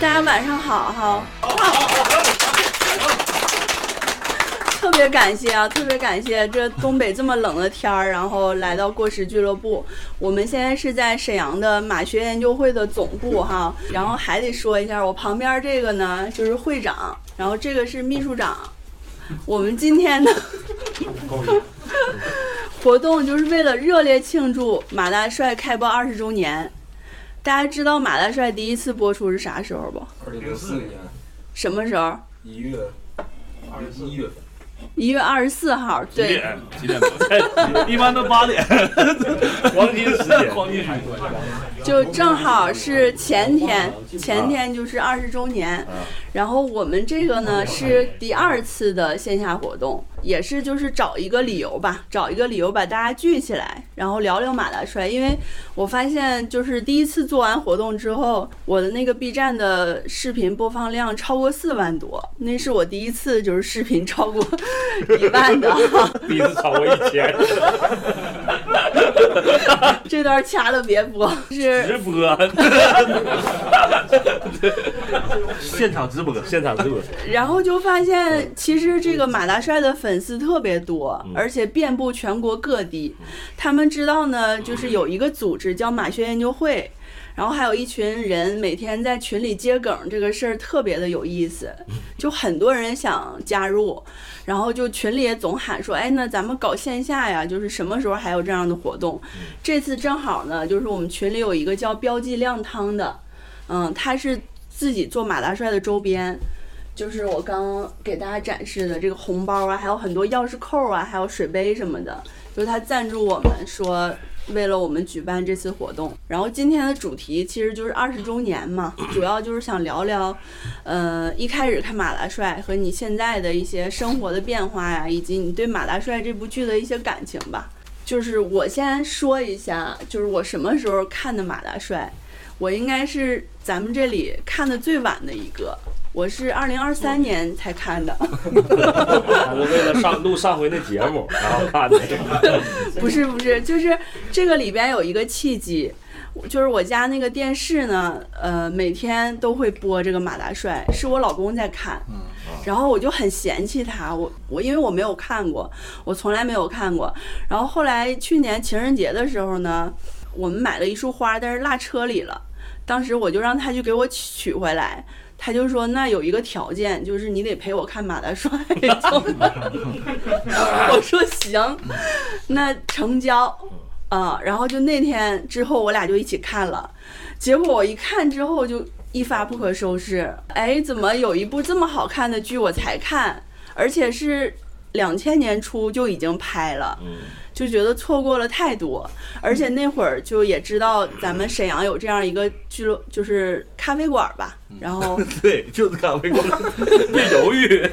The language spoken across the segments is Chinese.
大家晚上好哈。特别感谢啊，特别感谢这东北这么冷的天儿，然后来到过时俱乐部。我们现在是在沈阳的马学研究会的总部哈，然后还得说一下，我旁边这个呢就是会长，然后这个是秘书长。我们今天的 活动就是为了热烈庆祝马大帅开播二十周年。大家知道马大帅第一次播出是啥时候不？二零零四年什么时候？一月二十一月份。一月二十四号，对，几点？几点播？一般都八点，黄金时间。黄金时间。就正好是前天，前天就是二十周年。然后我们这个呢是第二次的线下活动，也是就是找一个理由吧，找一个理由把大家聚起来，然后聊聊马大帅。因为我发现就是第一次做完活动之后，我的那个 B 站的视频播放量超过四万多，那是我第一次就是视频超过一万的，第一次超过一千。这段掐了别播，是直播，现场直播，现场直播。然后就发现，其实这个马大帅的粉丝特别多，而且遍布全国各地。他们知道呢，就是有一个组织叫马学研究会。然后还有一群人每天在群里接梗，这个事儿特别的有意思，就很多人想加入，然后就群里也总喊说，哎，那咱们搞线下呀，就是什么时候还有这样的活动？这次正好呢，就是我们群里有一个叫标记靓汤的，嗯，他是自己做马大帅的周边，就是我刚给大家展示的这个红包啊，还有很多钥匙扣啊，还有水杯什么的，就是他赞助我们说。为了我们举办这次活动，然后今天的主题其实就是二十周年嘛，主要就是想聊聊，呃，一开始看马大帅和你现在的一些生活的变化呀，以及你对马大帅这部剧的一些感情吧。就是我先说一下，就是我什么时候看的马大帅，我应该是咱们这里看的最晚的一个。我是二零二三年才看的，他是为了上 录上回那节目然后看的。不是不是，就是这个里边有一个契机，就是我家那个电视呢，呃，每天都会播这个马大帅，是我老公在看，然后我就很嫌弃他，我我因为我没有看过，我从来没有看过，然后后来去年情人节的时候呢，我们买了一束花，但是落车里了，当时我就让他去给我取回来。他就说：“那有一个条件，就是你得陪我看马大帅。”我说：“行，那成交。”啊，然后就那天之后，我俩就一起看了。结果我一看之后，就一发不可收拾。哎，怎么有一部这么好看的剧我才看，而且是两千年初就已经拍了。就觉得错过了太多，而且那会儿就也知道咱们沈阳有这样一个俱乐，就是咖啡馆吧。然后 对，就是咖啡馆，别犹豫。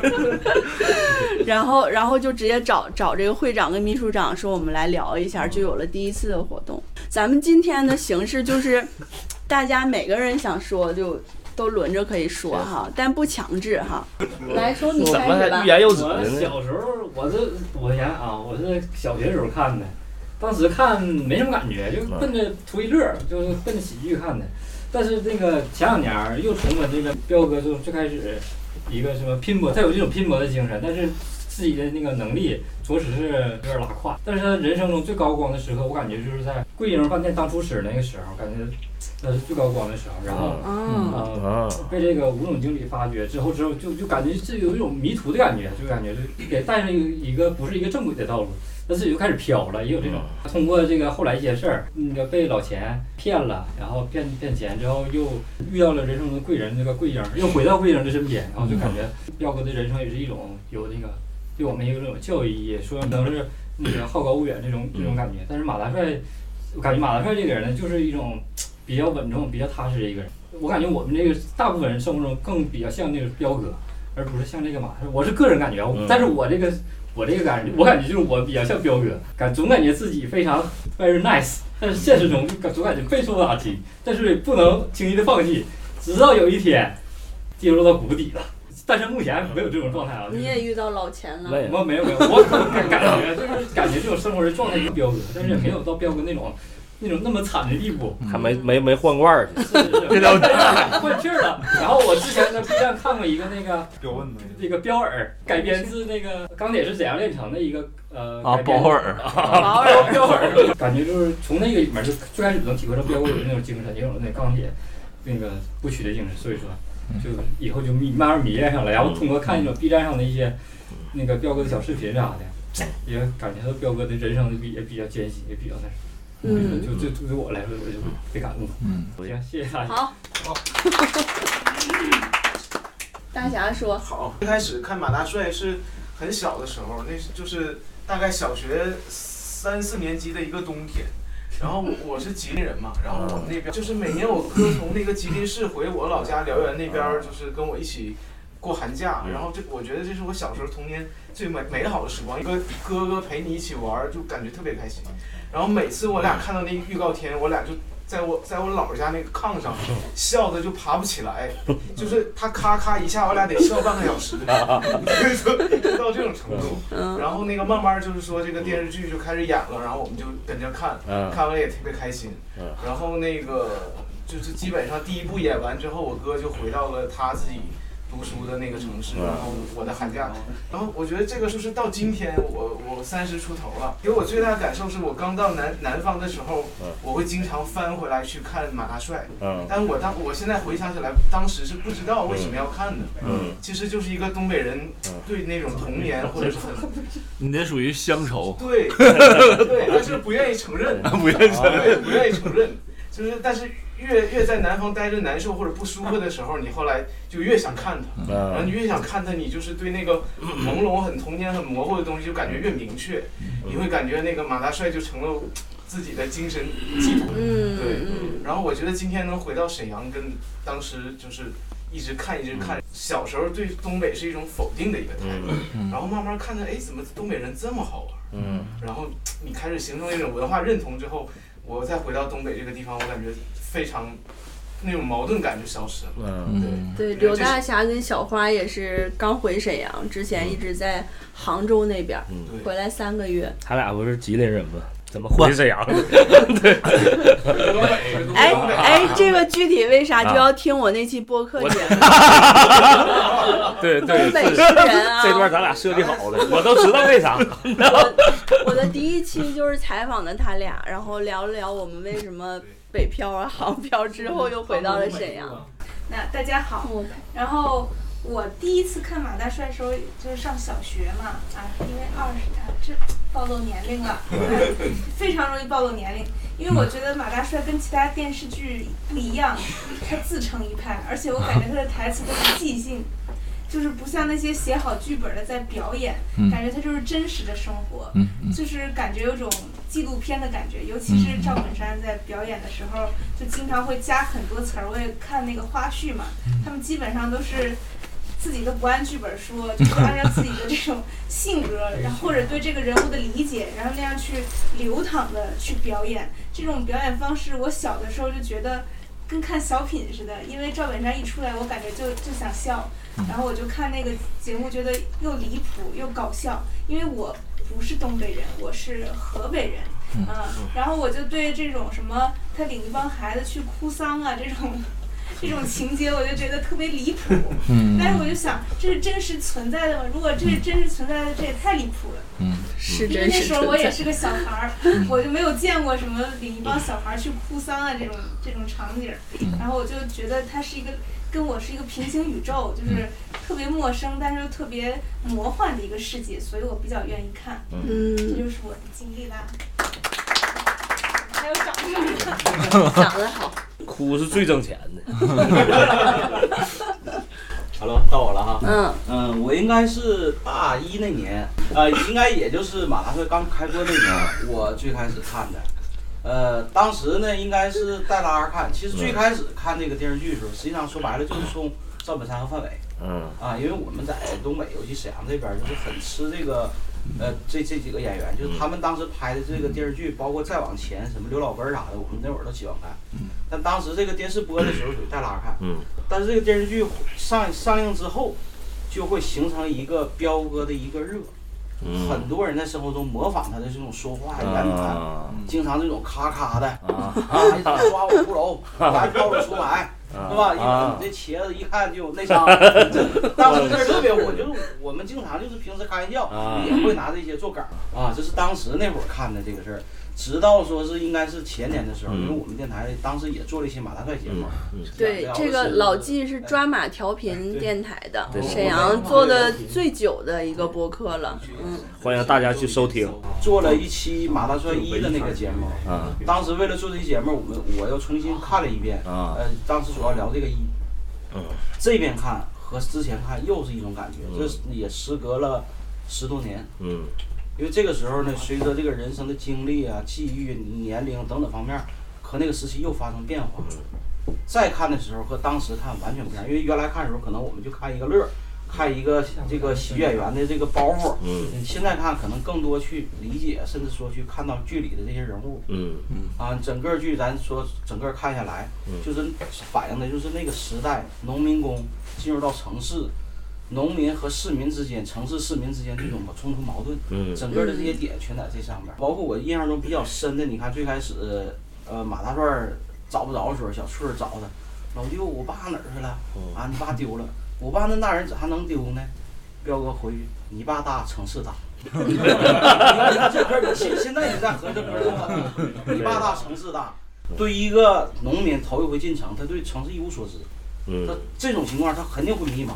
然后，然后就直接找找这个会长跟秘书长说，我们来聊一下，就有了第一次的活动。咱们今天的形式就是，大家每个人想说就。都轮着可以说哈，但不强制哈。来说你开始吧。我小时候我是多年啊，我是小学时候看的，当时看没什么感觉，就奔着图一乐，就是奔着喜剧看的。但是那个前两年又重温这个彪哥，就最开始一个什么拼搏，他有这种拼搏的精神，但是自己的那个能力着实是有点拉胯。但是他人生中最高光的时刻，我感觉就是在桂英饭店当厨师那个时候，感觉。那是最高光的时候，然后，呃，被这个吴总经理发掘之后，之后就就感觉是有一种迷途的感觉，就感觉就给带上一个不是一个正轨的道路，他自己就开始飘了，也有这种。通过这个后来一些事儿，那个被老钱骗了，然后骗骗钱之后，又遇到了人生的贵人，那个桂英，又回到桂英的身边，然后就感觉彪哥的人生也是一种有那个对我们有这种教育意义，说能是那个好高骛远这种这种感觉。但是马大帅，我感觉马大帅这个人呢，就是一种。比较稳重、比较踏实的一个人，我感觉我们这个大部分人生活中更比较像那个彪哥，而不是像这个马。我是个人感觉，但是我这个我这个感觉，我感觉就是我比较像彪哥，感总感觉自己非常 very nice，但是现实中就总感觉备受打击，但是不能轻易的放弃，直到有一天跌落到谷底了。但是目前没有这种状态啊。你也遇到老钱了？我没有没有，我感感觉就是感觉这种生活的状态像彪哥，但是也没有到彪哥那种。那种那么惨的地步，还没没没换罐儿去，换气儿了。然后我之前在 B 站看过一个那个标问的这个标尔改编自那个《钢铁是怎样炼成的》一个呃啊，改编保尔，保标尔，标尔，感觉就是从那个里面就最开始能体会到彪哥的那种精神，也有那钢铁那个不屈的精神，所以说就以后就迷慢慢迷恋上了。然后通过看那种 B 站上的一些那个彪哥的小视频啥的，也感觉到彪哥的人生比也比较艰辛，也比较那什么。嗯，就就对我来说，我就被感动。嗯，行，谢谢大家。好，大侠说，好，一开始看马大帅是很小的时候，那是就是大概小学三四年级的一个冬天。然后我我是吉林人嘛，然后我们那边就是每年我哥从那个吉林市回我老家辽源那边儿，就是跟我一起过寒假。然后这我觉得这是我小时候童年最美美好的时光，一个哥哥陪你一起玩儿，就感觉特别开心。然后每次我俩看到那个预告片，我俩就在我在我姥姥家那个炕上笑的就爬不起来，就是他咔咔一下，我俩得笑半个小时，到这种程度。嗯然后那个慢慢就是说这个电视剧就开始演了，然后我们就跟着看，嗯看完也特别开心嗯。然后那个就是基本上第一部演完之后，我哥就回到了他自己读书的那个城市，嗯然后我的寒假。然后我觉得这个就是到今天我我三十出头了，给我最大的感受是我刚到南南方的时候嗯，我会经常翻回来去看马大帅。嗯但我当我现在回想起来，当时是不知道为什么要看的。嗯，其实就是一个东北人对那种童年或者是很你那属于乡愁，对对，但是不愿意承认，不愿意承认。不愿意承认，就是但是越越在南方待着难受或者不舒服的时候，你后来就越想看他，然后你嗯越想看他，你就是对那个朦胧、很童年、很模糊的东西就感觉越明确，你会感觉那个马大帅就成了自己的精神寄托。嗯对。嗯。然后我觉得今天能回到沈阳，跟当时就是一直看一直看，小时候对东北是一种否定的一个态度，嗯。然后慢慢看着，哎，怎么东北人这么好玩？嗯。然后你开始形成一种文化认同之后，我再回到东北这个地方，我感觉非常那种矛盾感就消失了。嗯嗯，对，刘大侠跟小花也是刚回沈阳，之前一直在杭州那边，嗯，回来三个月。他俩不是吉林人吗？怎么回沈阳？哎哎，这个具体为啥就要听我那期播客节目？对对，东北人啊！这段咱俩设计好的，我都知道为啥。我我的第一期就是采访的他俩，然后聊了聊我们为什么北漂啊、杭漂之后又回到了沈阳。那大家好，然后我第一次看马大帅的时候就是上小学嘛，啊，因为二十啊，这暴露年龄了，非常容易暴露年龄。因为我觉得马大帅跟其他电视剧不一样，他自成一派，而且我感觉他的台词都是即兴，就是不像那些写好剧本的在表演，嗯感觉他就是真实的生活。就是感觉有种纪录片的感觉，尤其是赵本山在表演的时候，就经常会加很多词儿。我也看那个花絮嘛，他们基本上都是自己都不按剧本说，就是按照自己的这种性格，然后或者对这个人物的理解，然后那样去流淌的去表演。这种表演方式，我小的时候就觉得。跟看小品似的，因为赵本山一出来，我感觉就就想笑，然后我就看那个节目，觉得又离谱又搞笑，因为我不是东北人，我是河北人，嗯，然后我就对这种什么他领一帮孩子去哭丧啊这种这种情节，我就觉得特别离谱。嗯。但是我就想，这是真实存在的吗？如果这是真实存在的，这也太离谱了。嗯。是因为那时候我也。是个小孩儿，我就没有见过什么领一帮小孩儿去哭丧啊这种这种场景。儿，然后我就觉得它是一个跟我是一个平行宇宙，就是特别陌生，但是又特别魔幻的一个世界，所以我比较愿意看。嗯。这嗯，就是我的经历啦。还有掌声。讲得好。哭是最挣钱的。Hello，到我了哈。嗯嗯，我应该是大一那年，呃，应该也就是马大帅刚开播那年，我最开始看的。呃，当时呢，应该是带拉着看。其实最开始看这个电视剧的时候，实际上说白了就是冲赵本山和范伟嗯啊，因为我们在东北，尤其沈阳这边，就是很吃这个，呃，这这几个演员，就是他们当时拍的这个电视剧，包括再往前什么刘老根儿啥的，我们那会儿都喜欢看。但当时这个电视播的时候属于带拉看。嗯但是这个电视剧上上映之后，就会形成一个彪哥的一个热，嗯很多人在生活中模仿他的这种说话言谈，啊经常这种咔咔的啊啊，你抓我骷髅，还跳了出来，啊是吧？因为啊你这茄子一看就有内伤，这当时这特别火，就是我们经常就是平时开玩笑啊也会拿这些做梗儿啊，这是当时那会儿看的这个事儿。直到说是应该是前年的时候，嗯因为我们电台当时也做了一些马大帅节目，嗯对这个老纪是抓马调频电台的，沈阳做的最久的一个播客了。嗯，欢迎大家去收听做了一期马大帅一的那个节目。啊当时为了做这期节目，我们我又重新看了一遍。啊呃，当时主要聊这个一，嗯这边看和之前看又是一种感觉，这是也时隔了十多年。嗯因为这个时候呢，随着这个人生的经历啊、际遇、年龄等等方面，和那个时期又发生变化。再看的时候和当时看完全不一样，因为原来看的时候可能我们就看一个乐，看一个这个喜剧演员的这个包袱。嗯现在看可能更多去理解，甚至说去看到剧里的这些人物嗯啊，整个剧咱说整个看下来，就是反映的就是那个时代农民工进入到城市，农民和市民之间、城市市民之间这种冲突矛盾，嗯整个的这些点全在这上面。包括我印象中比较深的，你看最开始呃马大帅找不着的时候，小翠儿找他，老舅我爸哪儿去了？啊，你爸丢了，我爸那大人咋还能丢呢？彪哥回去，你爸大，城市大。你看，你看这现现在你在合这歌多好，你爸大，城市大。对一个农民头一回进城，他对城市一无所知，他嗯这种情况他肯定会迷茫，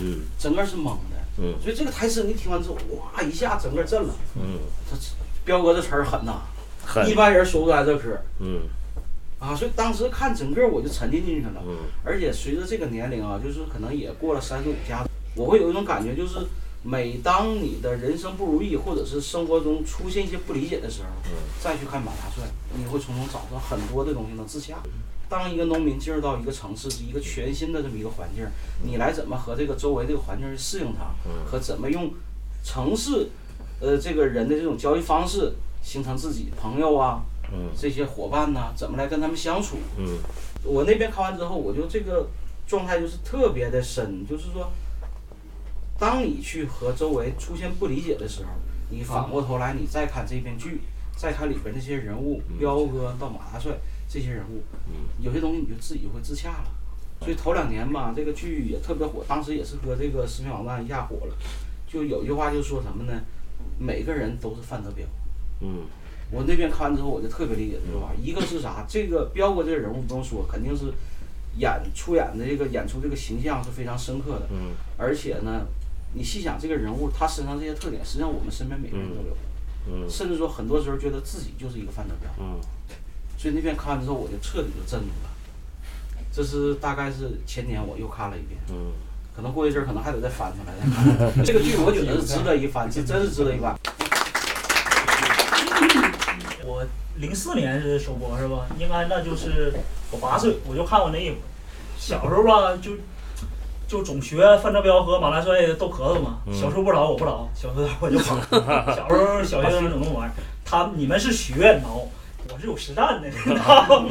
嗯整个是懵的。嗯所以这个台词你听完之后，哇，一下整个震了。嗯他彪哥这词儿狠呐，狠一般人说不出来这嗑嗯啊。所以当时看整个我就沉浸进去了。嗯而且随着这个年龄啊，就是可能也过了三十五加，我会有一种感觉，就是每当你的人生不如意，或者是生活中出现一些不理解的时候，再去看马大帅，你会从中找到很多的东西能自洽。当一个农民进入到一个城市，是一个全新的这么一个环境，你来怎么和这个周围这个环境去适应它，和怎么用城市，呃，这个人的这种交易方式，形成自己朋友啊，嗯。这些伙伴呐、怎么来跟他们相处，嗯。我那边看完之后，我就这个状态就是特别的深，就是说，当你去和周围出现不理解的时候，你反过头来，你再看这篇剧，再看里边那些人物，彪哥到马大帅这些人物，有些东西你就自己就会自洽了。所以头两年吧，这个剧也特别火，当时也是和这个视频网站一下火了。就有句话就说什么呢？每个人都是范德彪。嗯我那边看完之后，我就特别理解这句话。一个是啥？这个彪哥这个人物不用说，肯定是演出演的这个演出这个形象是非常深刻的。嗯而且呢，你细想这个人物他身上这些特点，实际上我们身边每个人都有，嗯甚至说很多时候觉得自己就是一个范德彪。嗯所以那遍看完之后，我就彻底就震住了。这是大概是前年我又看了一遍，嗯可能过一阵儿可能还得再翻出来再看。这个剧我觉得是值得一翻，是真是值得一翻。我零四年是首播是吧？应该那就是我八岁，我就看过那一回。小时候吧，就就总学范德彪和马大帅斗咳嗽嘛。嗯小时候不挠我不挠，小时候我就跑。小时候小学生总那么玩儿，他你们是学挠，我是有实战的，你知道吗？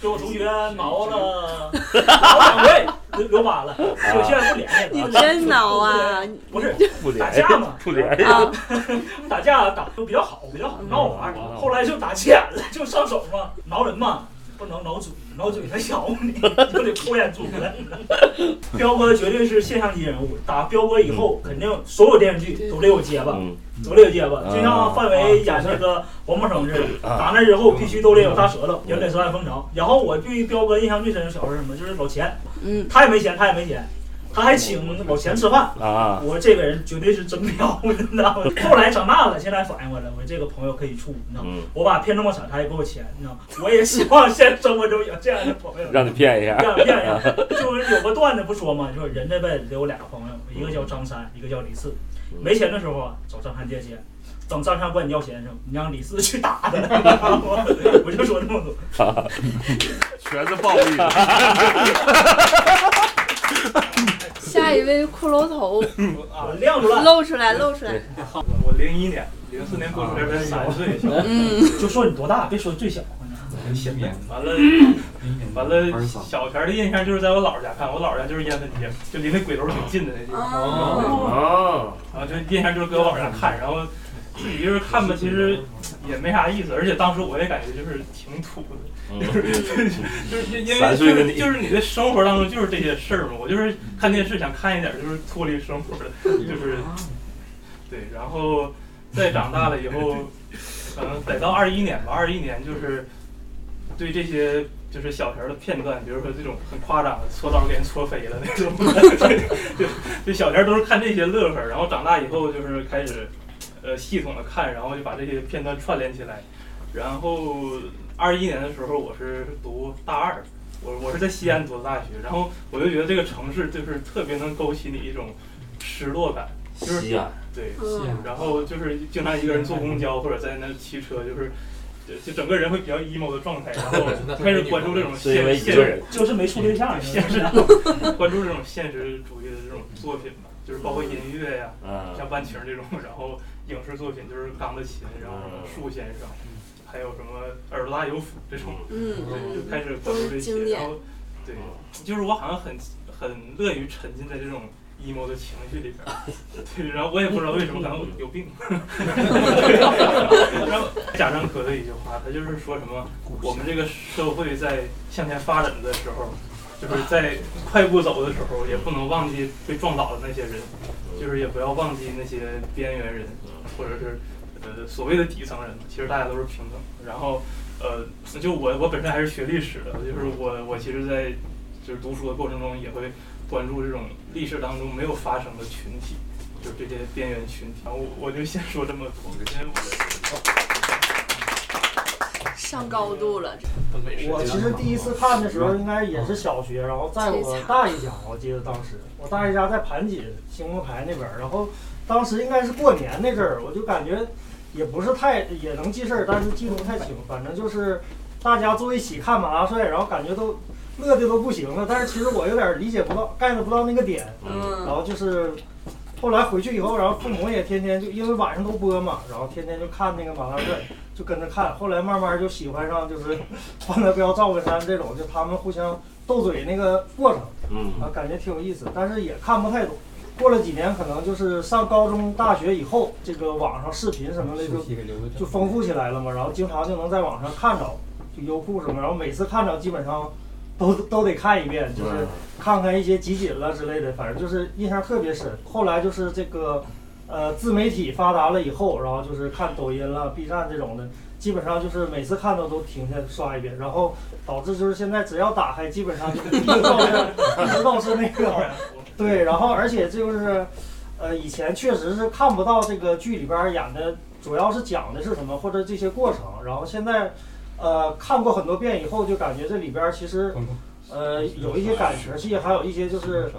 就我同学挠了挠两回，留留疤了，就现在不联系了。你真挠啊！不是不打架嘛，不联啊，打架打就比较好，比较好闹玩儿。后来就打急眼了，就上手嘛，挠人嘛，不能挠嘴，挠嘴他咬你，就得扣眼珠子。彪哥绝对是现象级人物，打彪哥以后，肯定所有电视剧都得有结巴，嗯都得有结巴。就像范伟演那个王木生似的，打那之后必须都得有大舌头，也得舌爱风潮。然后我对彪哥印象最深的小时候是什么？就是老钱，嗯，他也没钱，他也没钱，他还请老钱吃饭。啊我这个人绝对是真彪，你知道吗？后来长大了，现在反应过来，我这个朋友可以处，你知道吗？嗯，我把他骗这么惨，他还给我钱，你知道吗？我也希望现实生活中有这样的朋友，让你骗一下。让骗一下。就是有个段子不说嘛，就是人这辈子得有俩朋友，一个叫张三，一个叫李四。没钱的时候啊，找张三借钱。等张三管你要钱的时候，你让李四去打他，你知道吗我就说这么多。全是暴力。下一位骷髅头。啊亮出来，露出来，露出来。我零一年，零四年过生日才三岁，嗯，就说你多大，别说最小。很鲜明。完了，完了，小前儿的印象就是在我姥姥家看，我姥姥家就是烟分街，就离那鬼楼挺近的那地方。哦，啊，就印象就是搁我姥姥家看，然后自己就是看吧，其实也没啥意思，而且当时我也感觉就是挺土的，就是就是因为就是你就是你的生活当中就是这些事儿嘛，我就是看电视想看一点就是脱离生活的，就是对，然后再长大了以后，可能得到二一年吧，二一年就是对这些。就是小时候的片段，比如说这种很夸张的搓刀给人搓飞了那种，就就小时候都是看这些乐呵儿，然后长大以后就是开始呃系统的看，然后就把这些片段串联起来。然后二一年的时候，我是读大二，我我是在西安读的大学，然后我就觉得这个城市就是特别能勾起你一种失落感，就是西安，对，嗯然后就是经常一个人坐公交或者在那骑车，就是就就整个人会比较 emo 的状态，然后 开始关注这种现现一个人，就是没处对象，现实关注这种现实主义的这种作品吧，就是包括音乐呀、嗯，像万晴这种，然后影视作品就是钢的琴，然后什么树先生，还有什么耳朵大有斧这种，嗯对，就开始关注这些，然后对，就是我好像很很乐于沉浸在这种 emo 的情绪里边儿，对，然后我也不知道为什么，可能有病。然后贾樟柯的一句话，他就是说什么，我们这个社会在向前发展的时候，就是在快步走的时候，也不能忘记被撞倒的那些人，就是也不要忘记那些边缘人，或者是呃所谓的底层人，其实大家都是平等的。然后呃，就我我本身还是学历史的，就是我我其实，在就是读书的过程中也会关注这种历史当中没有发生的群体，就是这些边缘群体。然后我我就先说这么多，因为我 上高度了，我其实第一次看的时候应该也是小学，然后在我大姨家，我记得当时我大姨家在盘锦兴隆台那边儿，然后当时应该是过年那阵儿，我就感觉也不是太也能记事儿，但是记不太清，反正就是大家坐一起看马大帅，然后感觉都乐的都不行了，但是其实我有点理解不到，get 不到那个点，然嗯后就是后来回去以后，然后父母也天天就因为晚上都播嘛，然后天天就看那个马大帅，就跟着看。后来慢慢就喜欢上就是 欢乐彪、赵本山这种，就他们互相斗嘴那个过程嗯啊，感觉挺有意思，但是也看不太懂。过了几年，可能就是上高中、大学以后，这个网上视频什么的就就丰富起来了嘛，然后经常就能在网上看着，就优酷什么，然后每次看着基本上都都得看一遍，就是看看一些集锦了之类的，反正就是印象特别深。后来就是这个呃自媒体发达了以后，然后就是看抖音了、B 站这种的，基本上就是每次看到都停下刷一遍，然后导致就是现在只要打开，基本上就一直都是一是那个对，然后而且就是，呃，以前确实是看不到这个剧里边儿演的，主要是讲的是什么或者这些过程。然后现在，呃，看过很多遍以后，就感觉这里边儿其实，呃，有一些感情戏，还有一些就是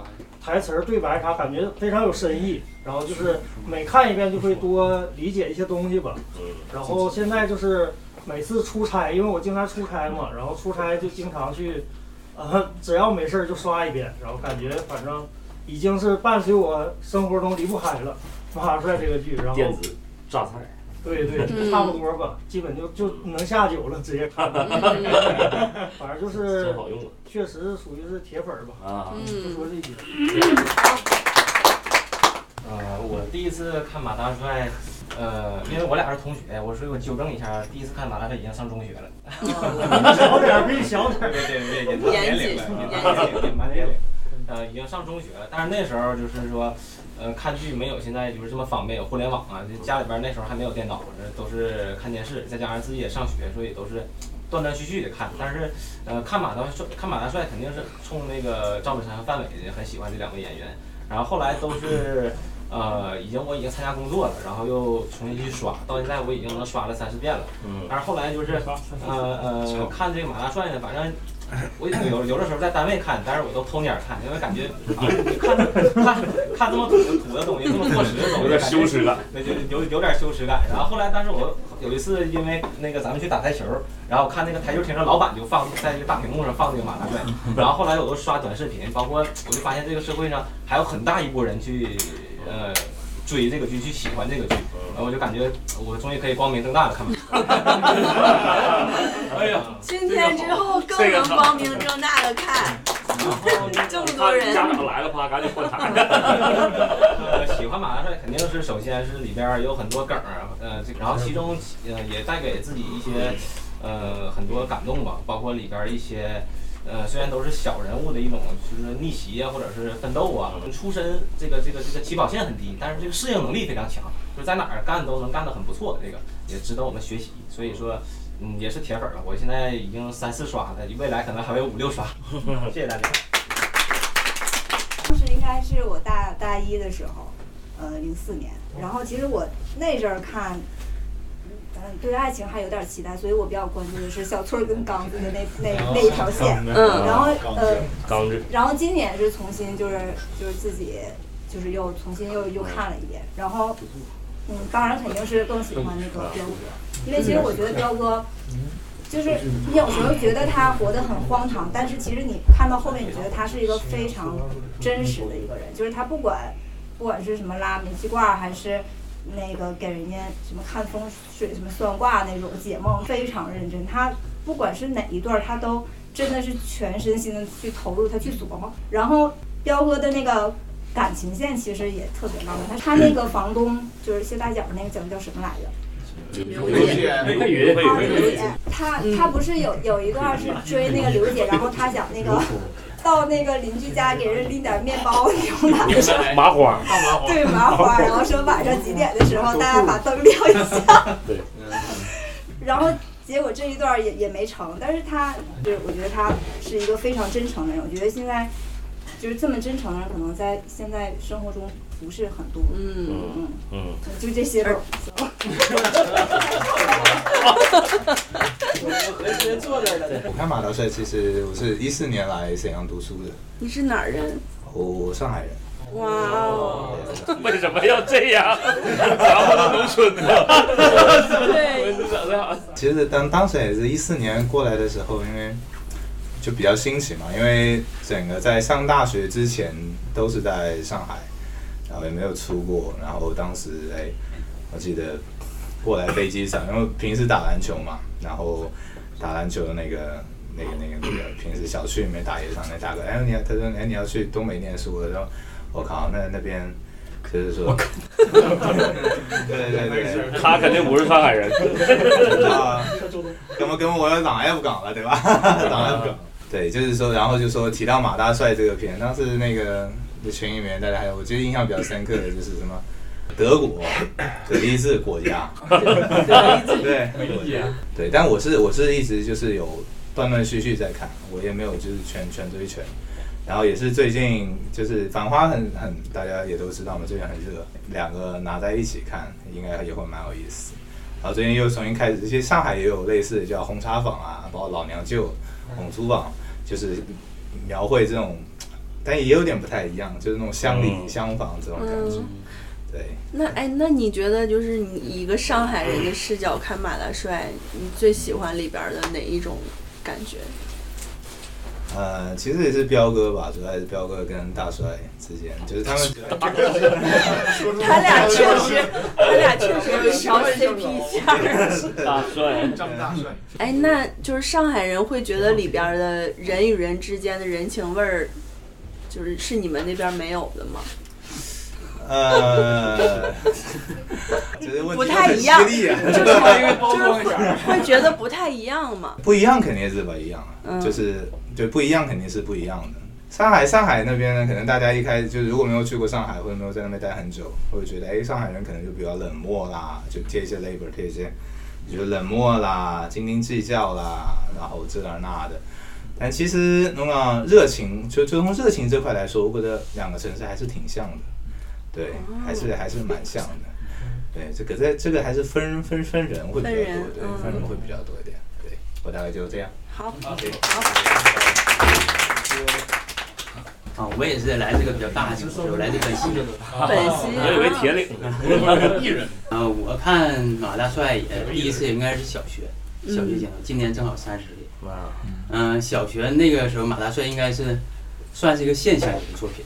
台词儿、对白啥，感觉非常有深意。然后就是每看一遍就会多理解一些东西吧。然后现在就是每次出差，因为我经常出差嘛，然后出差就经常去，呃，只要没事儿就刷一遍，然后感觉反正。已经是伴随我生活中离不开了，《马大帅》这个剧，然后电子榨菜，对对，嗯差不多吧，基本就就能下酒了，直接看。反正就是真好用啊！确实属于是铁粉儿吧。啊，就嗯说这些。呃，我第一次看马大帅，呃，因为我俩是同学，我所以我纠正一下，第一次看马大帅已经上中学了。小点儿，可以小点儿。对对对，年龄了，年龄，隐瞒年龄。呃，已经上中学了，但是那时候就是说，呃，看剧没有现在就是这么方便，有互联网啊，就家里边那时候还没有电脑，都是看电视，再加上自己也上学，所以都是断断续续的看。但是，呃，看马大帅，看马大帅肯定是冲那个赵本山和范伟的很喜欢这两位演员，然后后来都是。呃，已经我已经参加工作了，然后又重新去刷，到现在我已经能刷了三四遍了。嗯，但是后来就是，呃呃，看这个马大帅呢，反正我有有的时候在单位看，但是我都偷眼看，因为感觉啊，看看看这么土土的东西，这么过时的东西，有点羞耻感，对，就有有点羞耻感。然后后来，但是我有一次因为那个咱们去打台球，然后看那个台球厅的老板就放在这个大屏幕上放这个马大帅，然后后来我都刷短视频，包括我就发现这个社会上还有很大一波人去。呃，追这个剧，去喜欢这个剧，呃我就感觉我终于可以光明正大的看马。哎呀，今天之后更能光明正大的看，这么多人。家长来了，啪，赶紧换台。呃，喜欢马大帅肯定是首先是里边儿有很多梗儿啊，呃，这然后其中呃也带给自己一些呃很多感动吧，包括里边儿一些呃虽然都是小人物的一种就是逆袭啊，或者是奋斗啊，出身这个这个这个起跑线很低，但是这个适应能力非常强，就在哪儿干都能干得很不错，这个也值得我们学习。所以说，嗯，也是铁粉了，我现在已经三四刷了，未来可能还会五六刷。谢谢大家。当时应该是我大大一的时候，呃，零四年。然后其实我那阵儿看，嗯，对爱情还有点期待，所以我比较关注的是小翠儿跟刚子的那那那一条线。嗯然后呃，刚子。然后今年是重新就是就是自己就是又重新又又看了一遍，然后嗯，当然肯定是更喜欢那个彪哥，因为其实我觉得彪哥。就是你有时候觉得他活得很荒唐，但是其实你看到后面，你觉得他是一个非常真实的一个人。就是他不管不管是什么拉煤气罐，还是那个给人家什么看风水、什么算卦那种解梦，非常认真。他不管是哪一段，他都真的是全身心的去投入，他去琢磨。然后彪哥的那个感情线其实也特别浪漫。他他那个房东就是谢大脚那个叫叫什么来着？刘姐，啊，刘姐，他他不是有有一段是追那个刘姐，然后他想那个到那个邻居家给人拎点面包牛奶，麻花，对麻花，然后说晚上几点的时候大家把灯亮一下，对，然后结果这一段也也没成，但是他就是我觉得他是一个非常真诚的人，我觉得现在就是这么真诚的人，可能在现在生活中不是很多，嗯嗯，嗯，就这些吧。我和直接坐这儿了。我看马大帅，其实我是一四年来沈阳读书的，你是哪儿人？我上海人。哇哦！为什么要这样？咱们都农村的。对。其实当当时也是一四年过来的时候，因为就比较新奇嘛，因为整个在上大学之前都是在上海，然后也没有出过，然后当时哎，我记得过来飞机上，因为平时打篮球嘛，然后打篮球的那个。那个、那个、那个，平时小区里面打野场那大哥，哎，你他说，哎，你要去东北念书了，然后我靠，那那边 就是说，对对对，他肯定不是上海人，啊，怎么跟我要上 F 港了，对吧？上 F 港，对，就是说，然后就说提到马大帅这个片，当时那个的群里面大家还有，我觉得印象比较深刻的就是什么德国，德意志国家，对，对，但我是我是一直就是有。断断续续在看，我也没有就是全全追全，然后也是最近就是《繁花》很很大家也都知道嘛，最近很热，两个拿在一起看应该也会蛮有意思。然后最近又重新开始，其实上海也有类似的叫红茶坊啊，包括老娘舅、红厨房，就是描绘这种，但也有点不太一样，就是那种乡里乡坊这种感觉。对。那哎，那你觉得就是你以一个上海人的视角看马大帅，你最喜欢里边的哪一种？感觉，呃，其实也是彪哥吧，主要还是彪哥跟大帅之间，就是他们，他俩确实，他俩确实有一条 CP 线大帅，张大帅。哎，那就是上海人会觉得里边的人与人之间的人情味儿，就是是你们那边没有的吗？呃，不太一样，就是会觉得不太一样嘛。不一样肯定是不一样啊，就是对不一样肯定是不一样的。上海上海那边呢，可能大家一开始就是如果没有去过上海或者没有在那边待很久，会觉得哎，上海人可能就比较冷漠啦，就贴一些 label，贴一些，就冷漠啦，斤斤计较啦，然后这那的。但其实那么热情，就就从热情这块来说，我觉得两个城市还是挺像的。对，还是还是蛮像的。对，这个在这个还是分分分人会比较多，对，分人会比较多一点。对，我大概就是这样。好，好。啊，我也是来这个比较大型，我来自本溪。本溪。我以为铁岭。艺人。啊，我看马大帅也第一次应该是小学，小学阶段，今年正好三十岁。哇。嗯，小学那个时候马大帅应该是算是一个现象级的作品。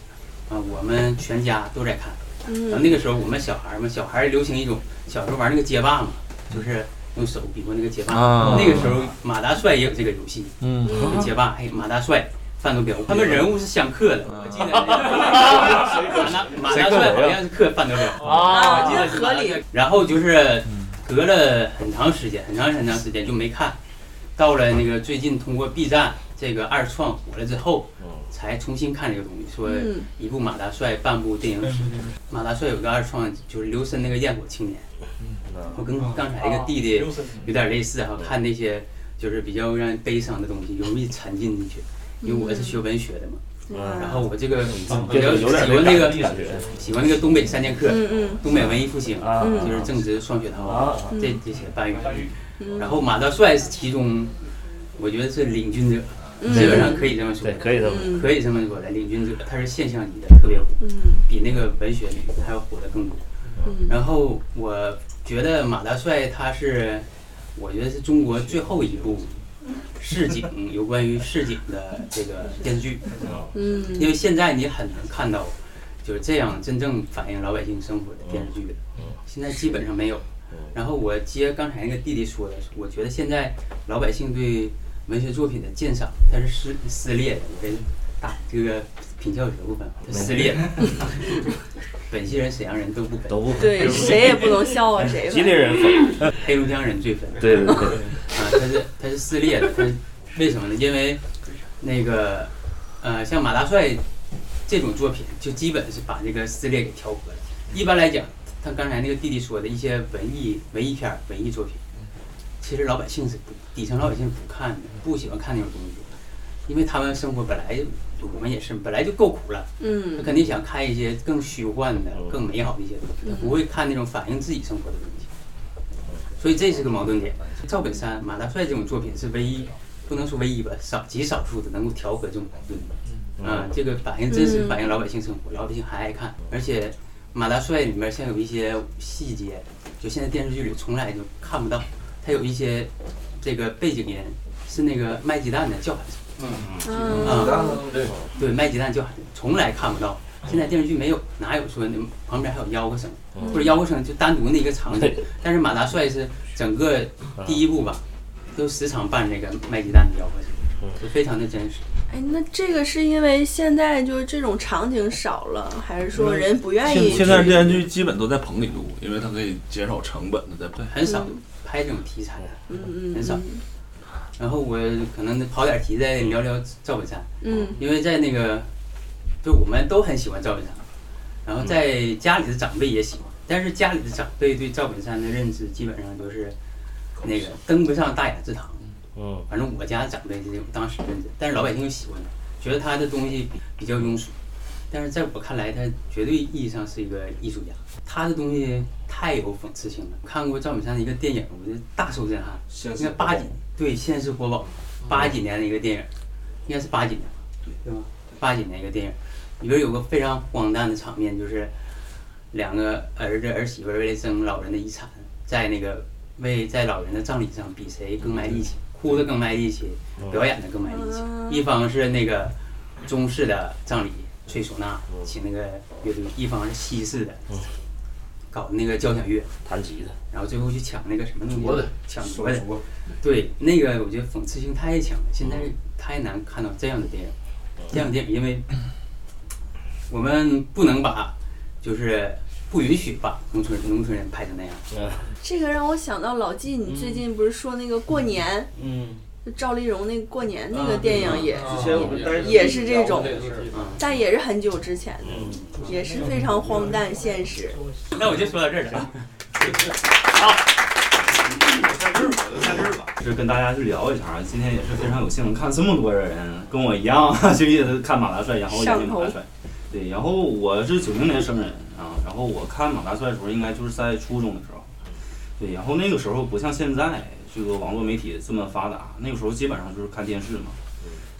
啊，我们全家都在看，嗯然后那个时候我们小孩嘛，小孩流行一种小时候玩那个街霸嘛，就是用手比划那个街霸。啊那个时候马大帅也有这个游戏，嗯街霸还有马大帅。范德彪，他们人物是相克的，我记得 马大马大帅好像是克范德彪啊我记得合理。然后就是隔了很长时间，很长很长时间就没看，到了那个最近通过 B 站这个二创火了之后，才重新看这个东西，说嗯。一部马大帅，半部电影史。马大帅有个二创，就是刘森那个焰火青年，我跟刚才那个弟弟有点类似哈，看那些就是比较让人悲伤的东西，容易沉浸进去。因为我是学文学的嘛，嗯。然后我这个嗯。比较喜欢那个喜欢那个东北三剑客嗯嗯，东北文艺复兴啊，就是正直、双雪涛啊这这些班语嗯。然后马大帅是其中，我觉得是领军者，嗯基本上可以这么说，对可以这么说。可以这么说的，领军者，他是现象级的，特别火，嗯比那个文学里还要火的更多。嗯。然后我觉得马大帅他是，我觉得是中国最后一部市井有关于市井的这个电视剧，嗯。因为现在你很难看到就是这样真正反映老百姓生活的电视剧。的，现在基本上没有。然后我接刚才那个弟弟说的，我觉得现在老百姓对文学作品的鉴赏它是撕撕裂的，我跟大这个品教学部分它撕裂的，本溪人、沈阳人都不分，都不分对谁也不能笑话谁吉林人分，黑龙江人最分。对对对啊，它是它是撕裂的，它是为什么呢？因为那个呃，像马大帅这种作品，就基本是把这个撕裂给调和了。一般来讲，他刚才那个弟弟说的一些文艺文艺片儿、文艺作品，其实老百姓是不底层老百姓不看的，不喜欢看那种东西，因为他们生活本来就我们也是本来就够苦了，嗯他肯定想看一些更虚幻的、更美好的一些东西，他不会看那种反映自己生活的东西。所以这是个矛盾点。赵本山、马大帅这种作品是唯一，不能说唯一吧，少极少数的能够调和这种矛盾的。啊，这个反映真实反映老百姓生活，老百姓还爱看。而且马大帅里面像有一些细节，就现在电视剧里从来就看不到，它有一些这个背景音是那个卖鸡蛋的叫喊声。嗯啊，对对，卖鸡蛋叫喊声从来看不到。现在电视剧没有，哪有说那旁边还有吆喝声，或者吆喝声就单独那一个场景。但是马大帅是整个第一部吧，都时常伴这个卖鸡蛋的吆喝声，就非常的真实。哎，那这个是因为现在就是这种场景少了，还是说人不愿意？现现在电视剧基本都在棚里录，因为它可以减少成本的，在对，很少拍这种题材的，嗯嗯很少。然后我可能跑点题再聊聊赵本山，嗯。因为在那个，就我们都很喜欢赵本山，然后在家里的长辈也喜欢，但是家里的长辈对赵本山的认知基本上都是那个登不上大雅之堂。嗯，反正我家长辈是当时认知，但是老百姓又喜欢他，觉得他的东西比比较庸俗。但是在我看来，他绝对意义上是一个艺术家，他的东西太有讽刺性了。看过赵本山的一个电影，我觉得大受震撼。应该八几对《现世活宝》，八几年的一个电影，应该是八几年吧，对。吧？八几年一个电影，里边有个非常荒诞的场面，就是两个儿子儿媳妇为了争老人的遗产，在那个为在老人的葬礼上比谁更卖力气，哭的更卖力气，表演的更卖力气。一方是那个中式的葬礼，吹唢呐，请那个乐队；一方是西式的，搞那个交响乐，弹吉他，然后最后去抢那个什么东西镯子，抢镯子。对，那个我觉得讽刺性太强了，现在太难看到这样的电影，这样的电影，因为我们不能把，就是不允许把农村农村人拍成那样。这个让我想到老纪，你最近不是说那个过年，嗯，就赵丽蓉那过年那个啊电影也之前我们也是这种但也是很久之前的，也是非常荒诞现实。那我就说到这儿了。就是跟大家去聊一下啊，今天也是非常有幸看这么多人跟我一样，就也是看马大帅，然后研究马大帅。对，然后我是九零年生人啊，然后我看马大帅的时候，应该就是在初中的时候。对，然后那个时候不像现在这个网络媒体这么发达，那个时候基本上就是看电视嘛。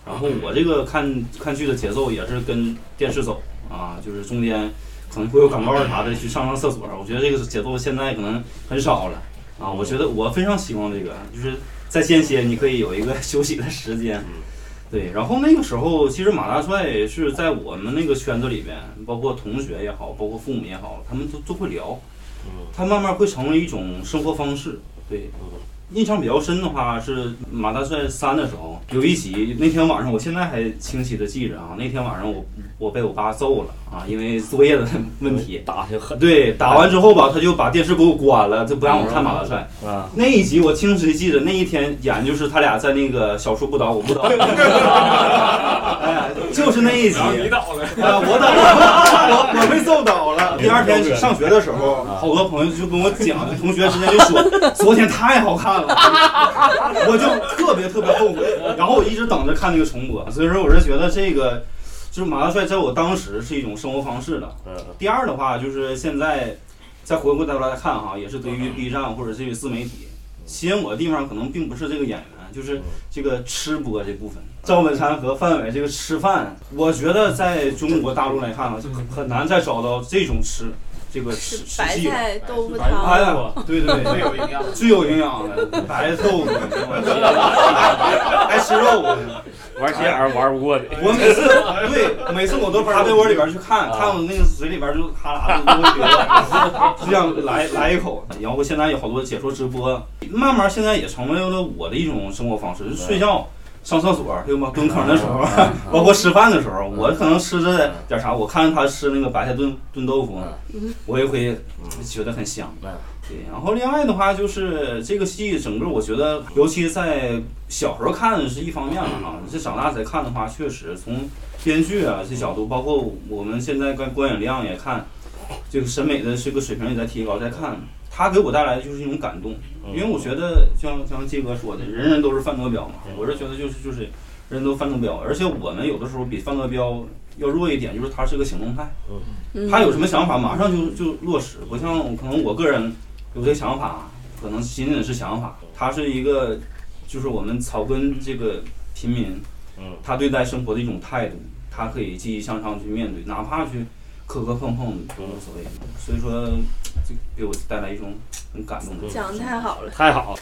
然后我这个看看剧的节奏也是跟电视走啊，就是中间可能会有广告啥的去上上厕所。我觉得这个节奏现在可能很少了啊。我觉得我非常希望这个，就是在间歇你可以有一个 休息的时间。对，然后那个时候其实马大帅是在我们那个圈子里边，包括同学也好，包括父母也好，他们都都会聊，他慢慢会成为一种生活方式。对，印象比较深的话是马大帅三的时候有一集，那天晚上我现在还清晰的记着啊，那天晚上我我被我爸揍了啊，因为作业的问题 打挺狠。对，打完之后吧，他就把电视给我关了，就不让我看马大帅。啊，那一集我清晰记得，那一天演就是他俩在那个小树不倒我不倒，哎，就是那一集。你倒了，啊，我倒了，我我被揍倒了。第二天上学的时候，好多朋友就跟我讲，同学之间就说 昨天太好看了，我就特别特别后悔。然后我一直等着看那个重播，所以说我是觉得这个就是马大帅在我当时是一种生活方式的。第二的话就是现在再回过头来看哈，也是对于 B 站或者这个自媒体吸引我的地方，可能并不是这个演员，就是这个吃播这部分。赵本山和范伟这个吃饭，我觉得在中国大陆来看啊，就很难再找到这种吃这个吃。菜豆腐哎呀汤，，对对 对，最有营养最有营养的白豆腐，还 吃肉呢。玩心眼儿玩不过你。我每次对每次我都趴被窝里边去看，看我那个嘴里边就哈喇子都会流，就这样来来一口。然后现在有好多解说直播，慢慢现在也成为了我的一种生活方式，就睡觉。上厕所对吗？蹲坑的时候，包括吃饭的时候，我可能吃着点啥，我看着他吃那个白菜炖炖豆腐，我也会觉得很香。对，然后另外的话就是这个戏整个，我觉得尤其在小时候看是一方面了哈，这长大再看的话，确实从编剧啊这角度，包括我们现在观观影量也看，这个审美的这个水平也在提高，在看，它给我带来的就是一种感动，因为我觉得像像杰哥说的，人人都是范德彪嘛，我是觉得就是就是人都范德彪，而且我们有的时候比范德彪要弱一点，就是他是个行动派，嗯。他有什么想法马上就就落实，不像可能我个人有些想法，可能仅仅是想法，他是一个就是我们草根这个平民，他对待生活的一种态度，他可以积极向上去面对，哪怕去磕磕碰碰都无所谓。所以说，就给我带来一种很感动的。讲的太好了。太好。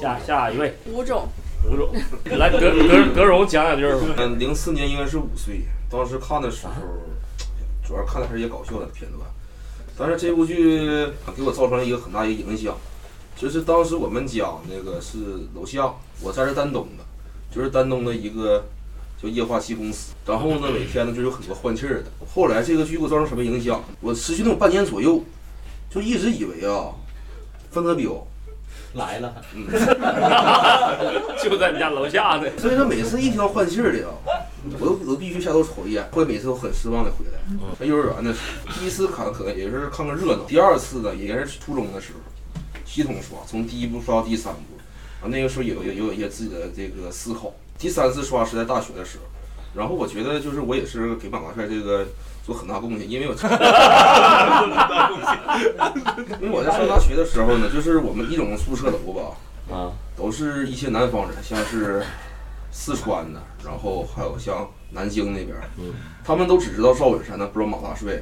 下下一位，吴总，吴总，来德德德荣讲两句吧。嗯，零四年应该是五岁，当时看的时候，主要看的还是一些搞笑的片段。但是这部剧给我造成了一个很大一个影响，就是当时我们讲那个是楼下，我家是丹东的，就是丹东的一个叫液化气公司。然后呢，每天呢就有很多换气儿的。后来这个剧给我造成什么影响？我持续那种半年左右，就一直以为啊，范德彪来了，嗯，就在你家楼下呢。所以说每次一听到换气儿的啊，我都我都必须下楼瞅一眼，会每次都很失望的回来。在幼儿园的时候，第一次看可能也是看个热闹，第二次呢也是初中的时候，系统刷，从第一部刷到第三部，啊那个时候有有有一些自己的这个思考。第三次刷是在大学的时候，然后我觉得就是我也是给马大帅这个做很大贡献，因为我 因为我在上大学的时候呢，就是我们一种宿舍楼吧，啊，都是一些南方人，像是四川的，然后还有像南京那边，他们都只知道赵本山但，不知道马大帅，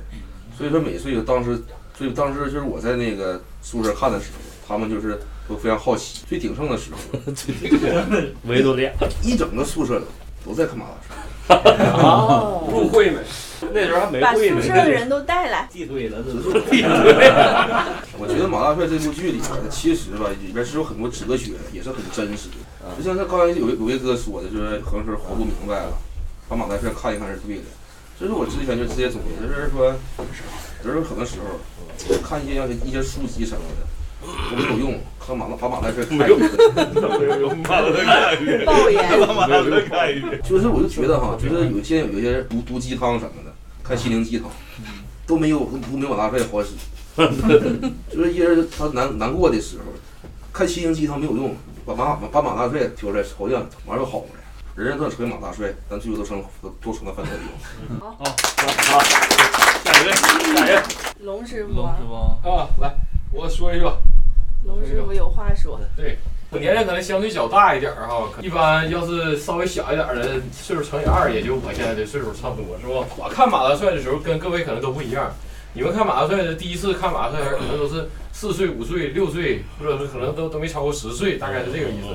所以说每所以当时，所以当时就是我在那个宿舍看的时候，他们就是都非常好奇。最鼎盛的时候，维多利亚一整个宿舍楼都在看马大帅。哦，入会没？那时候还没把会呢。宿舍的人都带来。地推了，这是 我觉得马大帅这部剧里边儿，其实吧里边是有很多哲学的，也是很真实的。就像他刚才有有位哥说的，就是可能是活不明白了，把马大帅看一看是对的。这是我之前就直接总结，就是说，就是很多时候看一些一些书籍什么的都没有用，看马把马大帅看没有没有用马大帅看一遍马大帅看一遍就是我就觉得哈，就是有些有一些毒毒鸡汤什么的，看心灵鸡汤都没有都没有马大帅好使。就是一人他难难过的时候，看心灵鸡汤没有用，把马把马大帅挑出来瞅见，马上就好了。人人都想成为马大帅，但最后都成都都成了范德彪。好，好，下一位，下一位，龙师傅，龙师傅。啊，来，我说一说。龙师傅有话说。对，我年龄可能相对较大一点儿哈，一般要是稍微小一点儿的，岁数乘以二，也就我现在的岁数差不多，是吧？我看马大帅的时候跟各位可能都不一样。你们看马大帅的第一次看马大帅，可能都是四岁、五岁、六岁，或者是可能都都没超过十岁，大概是这个意思。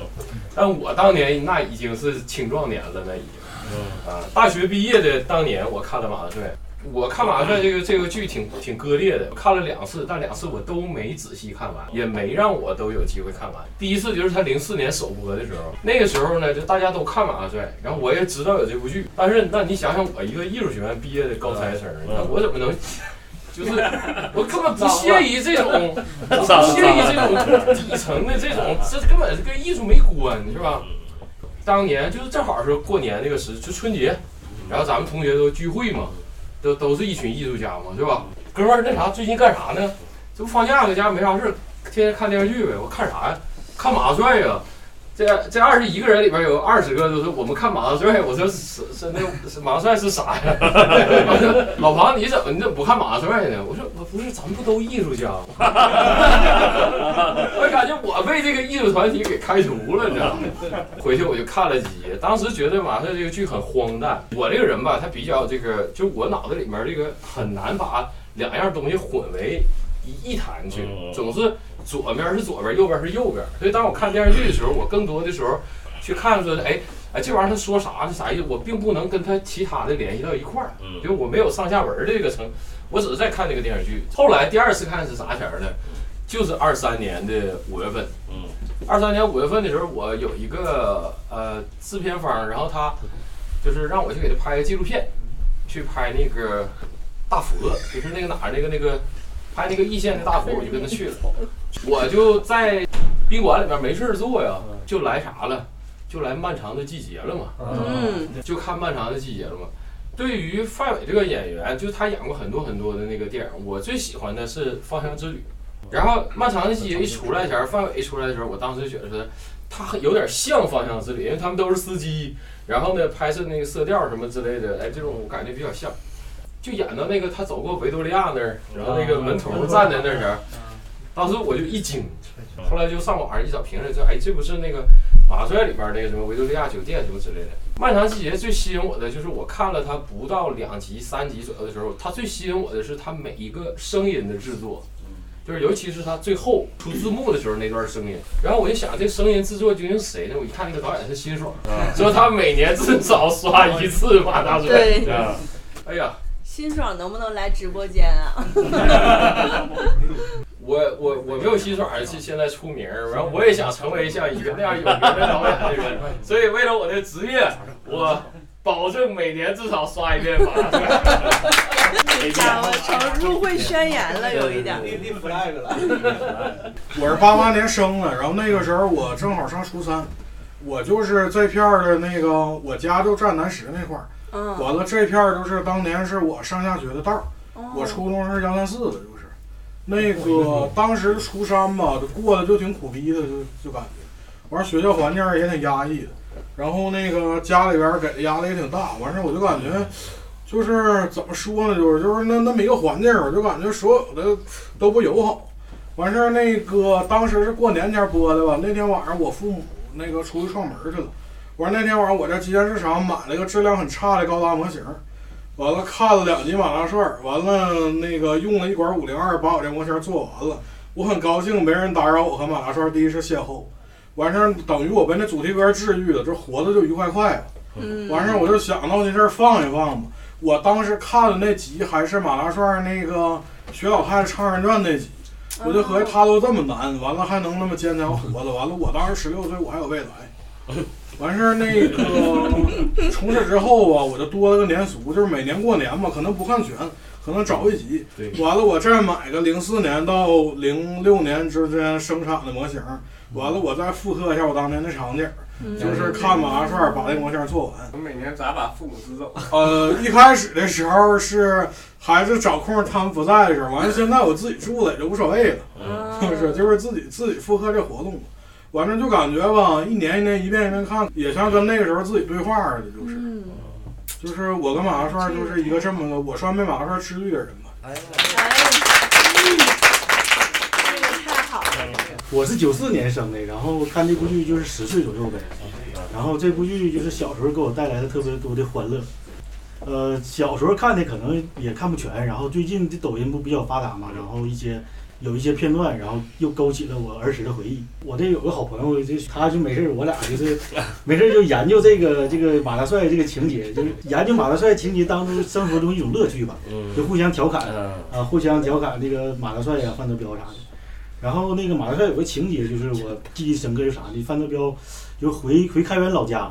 但我当年那已经是青壮年了，那已经啊，大学毕业的当年我看了马大帅。我看马帅这个这个剧挺挺割裂的，看了两次，但两次我都没仔细看完，也没让我都有机会看完。第一次就是他零四年首播的时候，那个时候呢，就大家都看马帅，然后我也知道有这部剧，但是那你想想，我一个艺术学院毕业的高材生，那我怎么能？就是我根本不屑于这种，不屑于这种底层的这种，这根本是跟艺术没关，是吧？当年就是正好是过年那个时，就春节，然后咱们同学都聚会嘛。都都是一群艺术家嘛，是吧？哥们儿，那啥，最近干啥呢？这不放假搁家没啥事，天天看电视剧呗。我看啥呀？看马帅呀。这这二十一个人里边有二十个都是我们看马大帅。我说是是那马大帅是啥呀？老庞，你怎么你怎么不看马大帅呢？我说我不是，咱们不都艺术家吗？我感觉我被这个艺术团体给开除了，你知道吗？回去我就看了几集，当时觉得马大帅这个剧很荒诞。我这个人吧，他比较这个，就我脑子里面这个很难把两样东西混为一一谈去，总是。左边是左边，右边是右边，所以当我看电视剧的时候，我更多的时候去看说，哎哎，这玩意儿他说啥是啥意思？我并不能跟他其他的联系到一块儿，就我没有上下文的这个层，我只是在看这个电视剧。后来第二次看是啥前儿的？就是二三年的五月份。嗯，二三年五月份的时候，我有一个呃制片方，然后他就是让我去给他拍个纪录片，去拍那个大佛，就是那个哪儿那个那个。拍那个易县的大佛，我就跟他去了。我就在宾馆里面没事做呀，就来啥了，就来漫长的季节了嘛。嗯，就看漫长的季节了嘛。对于范伟这个演员，就他演过很多很多的那个电影，我最喜欢的是《芳香之旅》。然后漫长的季节一出来前，范伟一出来的时候，我当时觉得是他有点像《芳香之旅》，因为他们都是司机，然后呢拍摄那个色调什么之类的，哎，这种我感觉比较像。就演到那个他走过维多利亚那儿，然后那个门头站在那儿，当时我就一惊，后来就上网上一找评论，说哎，这不是那个《马帅》里边那个什么维多利亚酒店什么之类的。漫长季节最吸引我的就是我看了他不到两集、三集左右的时候，他最吸引我的是他每一个声音的制作，就是尤其是他最后出字幕的时候那段声音。然后我就想，这声音制作究竟是谁呢？我一看那个导演是辛爽，说他每年至少刷一次《马大帅》。对，哎呀。辛爽能不能来直播间啊？我我我没有辛爽现现在出名，然后我也想成为像一个那样有名的导演的人，所以为了我的职业，我保证每年至少刷一遍《马大帅》。家伙，成入会宣言了，有一点。立立 flag 了。我是八八年生的，然后那个时候我正好上初三，我就是这片儿的那个，我家就站南石那块儿。完了，这片儿就是当年是我上下学的道儿。我初中是幺三四的，就是那个当时初三吧，就过得就挺苦逼的，就就感觉。完学校环境也挺压抑的，然后那个家里边给的压力也挺大。完事儿我就感觉，就是怎么说呢，就是就是那那么一个环境，我就感觉所有的都不友好。完事儿那个当时是过年前播的吧，那天晚上我父母那个出去串门去了。完那天晚上，我在机械市场买了一个质量很差的高达模型，完了看了两集马大帅，完了那个用了一管五零二把我这模型做完了，我很高兴，没人打扰我和马大帅第一次邂逅，完事儿等于我被那主题歌治愈了，这活的就愉快快了。完事儿我就想到这事儿放一放吧，我当时看的那集还是马大帅那个学老太太唱二人转那集，我就合计他都这么难，完了还能那么坚强活着，完了我当时十六岁，我还有未来。完事儿那个 从此之后啊，我就多了个年俗，就是每年过年嘛，可能不看全，可能找一集。完了，我再买个零四年到零六年之间生产的模型，完了我再复刻一下我当年的场景，就是看马大帅把这模型做完。我每年咋把父母支走？呃，一开始的时候是孩子找空他们不在的时候，完了现在我自己住了也就无所谓了，就是就是自己自己复刻这活动。反正就感觉吧，一年一年一遍一遍看，也像跟那个时候自己对话似的，就是，就是我跟马大帅就是一个这么个，我算被马大帅治愈的人吧。哎，这个太好了。我是九四年生的，然后看这部剧就是十岁左右呗，然后这部剧就是小时候给我带来了特别多的欢乐。呃，小时候看的可能也看不全，然后最近这抖音不比较发达嘛，然后一些有一些片段，然后又勾起了我儿时的回忆。我这有个好朋友，就他就没事儿，我俩就是 没事儿就研究这个这个马大帅这个情节，就是研究马大帅情节当中生活中一种乐趣吧，就互相调侃啊，互相调侃这个马大帅呀、范德彪啥的。然后那个马大帅有个情节，就是我记忆深刻，是啥呢？范德彪就回回开原老家，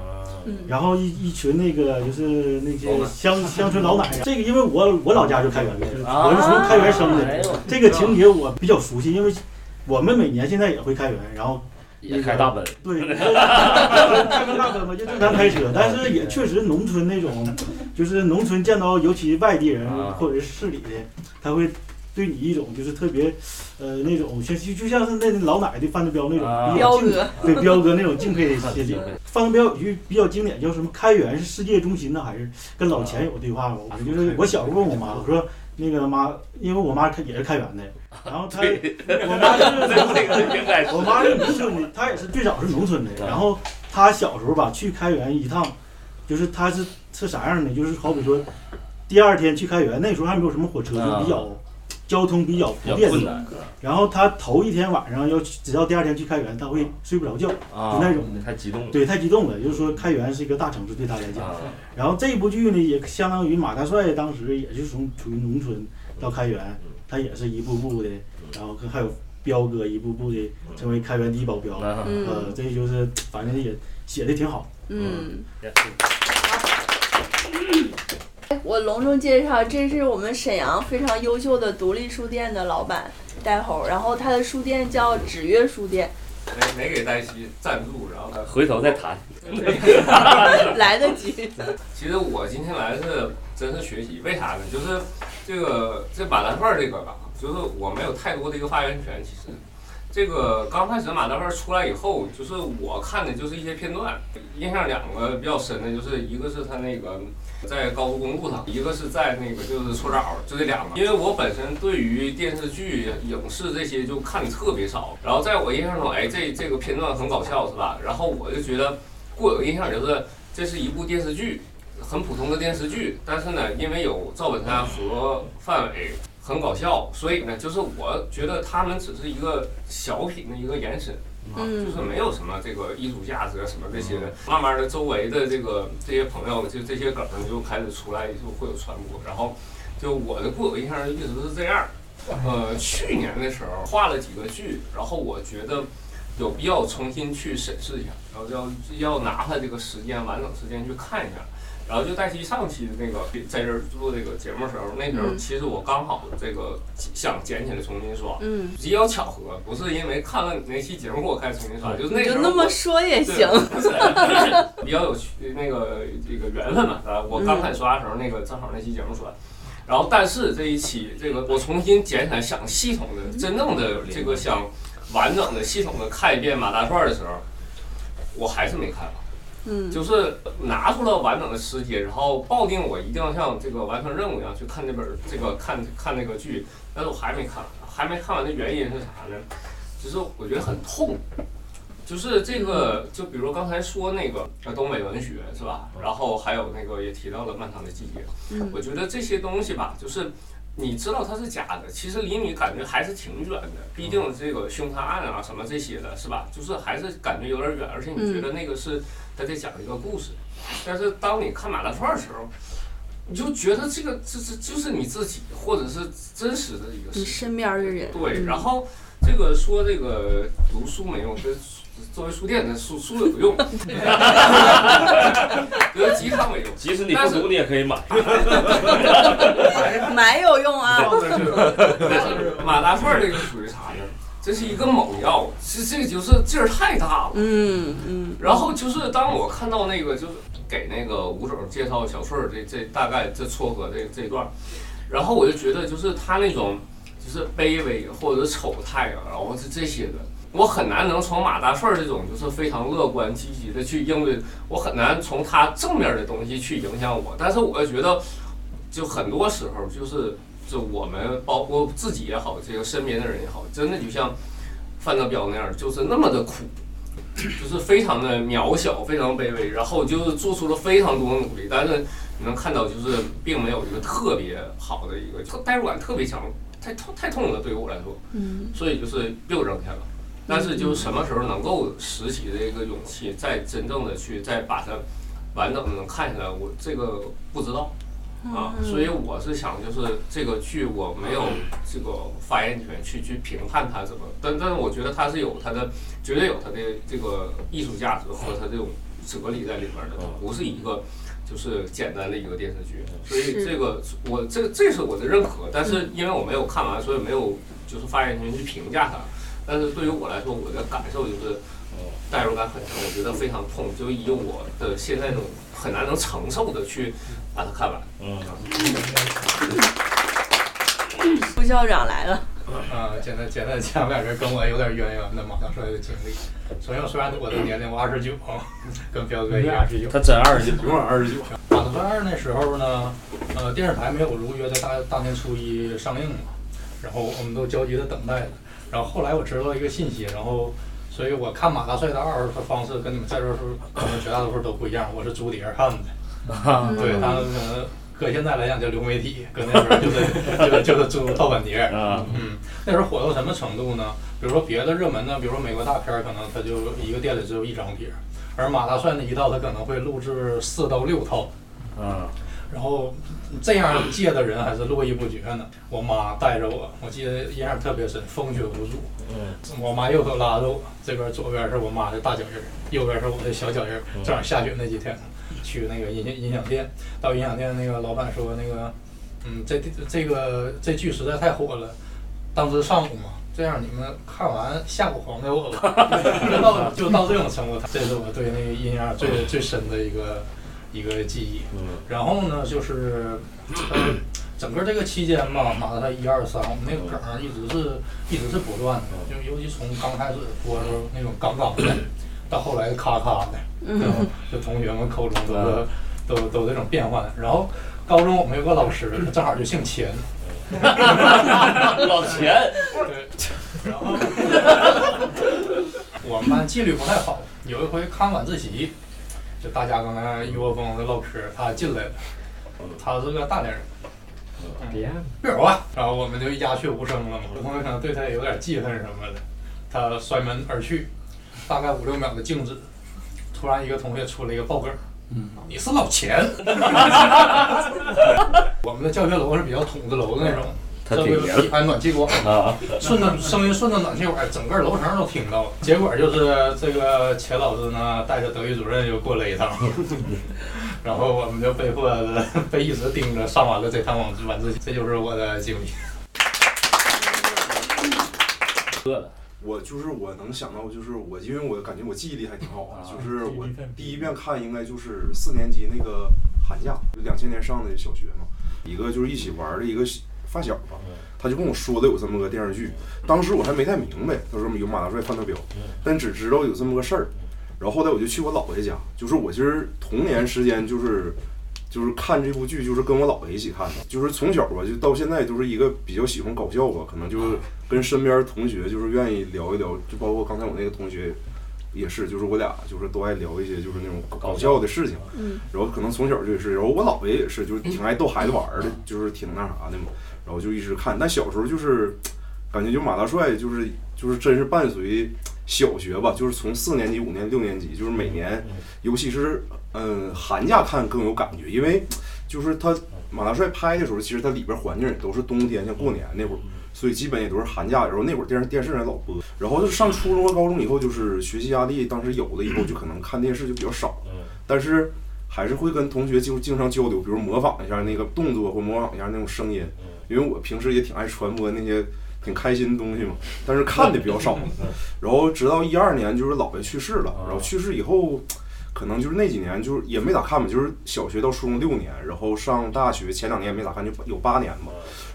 然后一一群那个就是那些乡乡村老奶奶，这个因为我我老家就开原的，我是从开原生的，这个情节我比较熟悉，因为我们每年现在也会开原，然后也开大奔，对，开个大奔嘛，就正常开车，但是也确实农村那种，就是农村见到尤其外地人或者是市里的，他会。对你一种就是特别，呃，那种像就就像是那老奶奶对范德彪那种比较敬，对彪哥那种敬佩的 心理。范德彪有句比较经典，叫什么？开元是世界中心呢，还是跟老钱有对话吗？就是我小时候问我妈，我说那个妈，因为我妈她也是开元的，然后她我妈是 我妈是农村的，她也是最早是农村的，然后她小时候吧去开元一趟，就是她是是啥样的？就是好比说第二天去开元，那时候还没有什么火车，就比较。交通比较不便，然后他头一天晚上要直到第二天去开元，他会睡不着觉，就那种的。太激动了。对，太激动了。就是说开元是一个大城市，对他来讲。然后这部剧呢，也相当于马大帅当时也是从处于农村到开元，他也是一步步的，然后还有彪哥一步步的成为开元第一保镖。呃，这就是反正也写的挺好。嗯。我隆重介绍，这是我们沈阳非常优秀的独立书店的老板戴猴，然后他的书店叫纸月书店。没没给黛西赞助，然后回头再谈。来得及。其实我今天来是真是学习，为啥呢？就是这个这马大帅这个吧，就是我没有太多的一个发言权。其实这个刚开始马大帅出来以后，就是我看的就是一些片段，印象两个比较深的，就是一个是他那个。在高速公路上，一个是在那个就是搓澡，就这两个。因为我本身对于电视剧、影视这些就看的特别少，然后在我印象中，哎，这这个片段很搞笑，是吧？然后我就觉得固有印象就是这是一部电视剧，很普通的电视剧，但是呢，因为有赵本山和范伟，很搞笑，所以呢，就是我觉得他们只是一个小品的一个延伸。啊，就是没有什么这个艺术价值啊，什么这些的。慢慢的，周围的这个这些朋友，就这些梗就开始出来，就会有传播。然后，就我的固有印象一直是这样。呃，去年的时候画了几个剧，然后我觉得有必要重新去审视一下，然后要要拿它这个时间完整时间去看一下。然后就带起上期的那个在这儿做这个节目的时候，那时候其实我刚好这个想捡起来重新刷，嗯，比较巧合，不是因为看了那期节目我开始重新刷，就是那时候就那么说也行，比较有趣那个这个缘分嘛，啊，我刚开始刷的时候，那个正好那期节目刷，然后但是这一期这个我重新捡起来想系统的真正的这个想完整的系统的看一遍马大帅的时候，我还是没看完。嗯，就是拿出了完整的时间，然后抱定我一定要像这个完成任务一样去看这本这个看看那个剧，但是我还没看完，还没看完的原因是啥呢？就是我觉得很痛，就是这个，就比如刚才说那个东北文学是吧？然后还有那个也提到了漫长的季节，我觉得这些东西吧，就是你知道它是假的，其实离你感觉还是挺远的，毕竟这个凶杀案啊什么这些的是吧？就是还是感觉有点远，而且你觉得那个是。他在讲一个故事，但是当你看马大串的时候，你就觉得这个这这就是你自己，或者是真实的一个你身边的人。对，然后这个说这个读书没用，这作为书店的书书有用，得鸡汤没用。即使你不读，你也可以买。买有用啊。马大帅这个属于啥呢？这是一个猛药，这这个就是劲儿太大了。嗯嗯。然后就是当我看到那个，就是给那个吴总介绍小顺儿这这大概这撮合这这一段，然后我就觉得就是他那种就是卑微或者丑态啊，然后是这些的，我很难能从马大帅这种就是非常乐观积极的去应对，我很难从他正面的东西去影响我。但是我觉得，就很多时候就是。就我们包括自己也好，这个身边的人也好，真的就像范德彪那样，就是那么的苦，就是非常的渺小，非常卑微，然后就是做出了非常多努力，但是你能看到就是并没有一个特别好的一个代入感特别强，太痛太痛了对于我来说，嗯所以就是又扔下了。但是就是什么时候能够拾起这个勇气，再真正的去再把它完整的能看下来，我这个不知道啊，嗯所以我是想就是这个剧我没有这个发言权去去评判它怎么，但但是我觉得它是有它的绝对有它的这个艺术价值和它这种哲理在里面的，它不是一个。就是简单的一个电视剧，所以这个我这这是我的认可，但是因为我没有看完，所以没有就是发言权去评价它。但是对于我来说，我的感受就是代入感很强，我觉得非常痛，就以我的现在这种很难能承受的去把它看完。嗯，副校长来了。啊，简单简单讲两个跟我有点渊源的马大帅的经历。首先，虽然我的年龄我二十九，跟彪哥一样二十九。他真29永远29马大帅二那时候呢，呃，电视台没有如约在大大年初一上映嘛，然后我们都焦急的等待着。然后后来我知道一个信息，然后，所以我看马大帅的二的方式跟你们在座时候可能绝大多数都不一样，我是租碟儿看的。啊 对，他可能搁现在来讲叫流媒体，搁那时候就是 就是就是租盗版碟嗯，那时候火到什么程度呢？比如说别的热门的，比如说美国大片儿，可能他就一个店里只有一张碟儿，而马大帅那一套他可能会录制四到六套。嗯，然后这样借的人还是络绎不绝呢。我妈带着我，我记得印象特别深，风雪无阻。嗯，我妈右手拉着我，这边左边是我妈的大脚印儿，右边是我的小脚印儿。正好下雪那几天，去那个音响音响店，到音响店那个老板说那个，嗯，这这个这剧实在太火了，当时上午嘛。这样你们看完下午还给我吧，就到就到这种程度，这是我对那个印象最最深的一个一个记忆。然后呢，就是呃 整个这个期间吧，马大帅一二三，我们那个梗儿一直是一直是不断的，就尤其从刚开始播的时候那种杠杠的，到后来咔咔的，嗯。就就同学们口中都是都都这种变换。然后高中我们有个老师，他正好就姓钱。老钱，对，然后 我们班纪律不太好，有一回看晚自习，就大家刚才一窝蜂的唠嗑，他进来了，他是个大连人，别别有啊，然后我们就鸦雀无声了嘛，有同学可能对他有点记恨什么的，他摔门而去，大概五六秒的静止，突然一个同学出了一个爆梗儿。你是老钱，我们的教学楼是比较筒子楼的那种，他这挺严不有一排暖气管啊，顺着声音顺着暖气管，整个楼层都听到。了。结果就是这个钱老师呢，带着德育主任又过来一趟，然后我们就被迫 被一直盯着上完了这趟晚晚自习，这就是我的经历。我就是我能想到，就是我，因为我感觉我记忆力还挺好啊，就是我第一遍看应该就是四年级那个寒假，就两千年上的小学嘛，一个就是一起玩的一个发小吧，他就跟我说的有这么个电视剧，当时我还没太明白，他说有马大帅、范德彪，但只知道有这么个事儿，然后后来我就去我姥爷家，就是我其实童年时间就是。就是看这部剧，就是跟我姥爷一起看的，就是从小吧，就到现在都是一个比较喜欢搞笑吧，可能就是跟身边同学就是愿意聊一聊，就包括刚才我那个同学也是，就是我俩就是都爱聊一些就是那种搞笑的事情，嗯。然后可能从小就是，然后我姥爷也是，就是挺爱逗孩子玩儿的，就是挺那啥的嘛，然后就一直看，但小时候就是 感觉就马大帅就是就是真是伴随小学吧，就是从四年级、五年、六年级，就是每年，尤其是嗯寒假看更有感觉，因为就是他马大帅拍的时候，其实它里边环境也都是冬天，像过年那会儿，所以基本也都是寒假，然后那会儿电视电视还老播，然后就是上初中和高中以后，就是学习压力当时有了以后，就可能看电视就比较少，但是还是会跟同学就经常交流，比如模仿一下那个动作或模仿一下那种声音，因为我平时也挺爱传播那些挺开心的东西嘛，但是看的比较少。然后直到一二年，就是姥爷去世了，然后去世以后，可能就是那几年就是也没咋看吧，就是小学到初中六年，然后上大学前两年也没咋看，就有八年吧。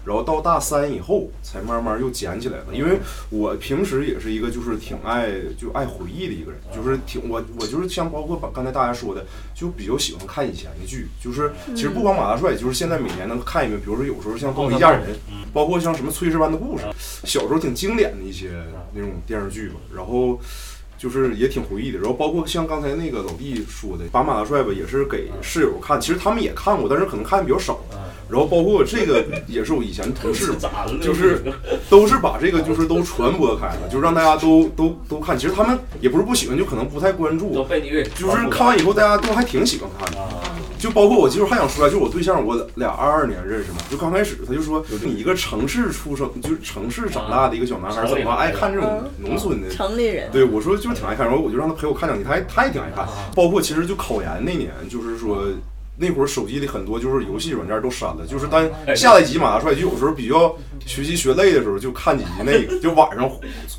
然后到大三以后，才慢慢又捡起来了。因为我平时也是一个就是挺爱就爱回忆的一个人，就是挺我我就是像包括把刚才大家说的，就比较喜欢看以前的剧。就是其实不光马大帅，就是现在每年能看一遍，比如说有时候像《东北一家人》，包括像什么《炊事班的故事》，小时候挺经典的一些那种电视剧吧。然后就是也挺回忆的。然后包括像刚才那个老弟说的，把马大帅吧也是给室友看，其实他们也看过，但是可能看的比较少。然后包括这个也是我以前同事，就是都是把这个就是都传播开了，就让大家都都都看。其实他们也不是不喜欢，就可能不太关注。都被你就是看完以后，大家都还挺喜欢看的。就包括我，其实还想说，就是我对象，我俩二二年认识嘛，就刚开始他就说，你一个城市出生，就是城市长大的一个小男孩，怎么爱看这种农村的？城里人。对，我说就是挺爱看，然后我就让他陪我看两集，他还他也挺爱看。包括其实就考研那年，就是说。那会儿手机里很多就是游戏软件都删了，就是当下一集马大帅，就有时候比较学习学累的时候就看几集那个，就晚上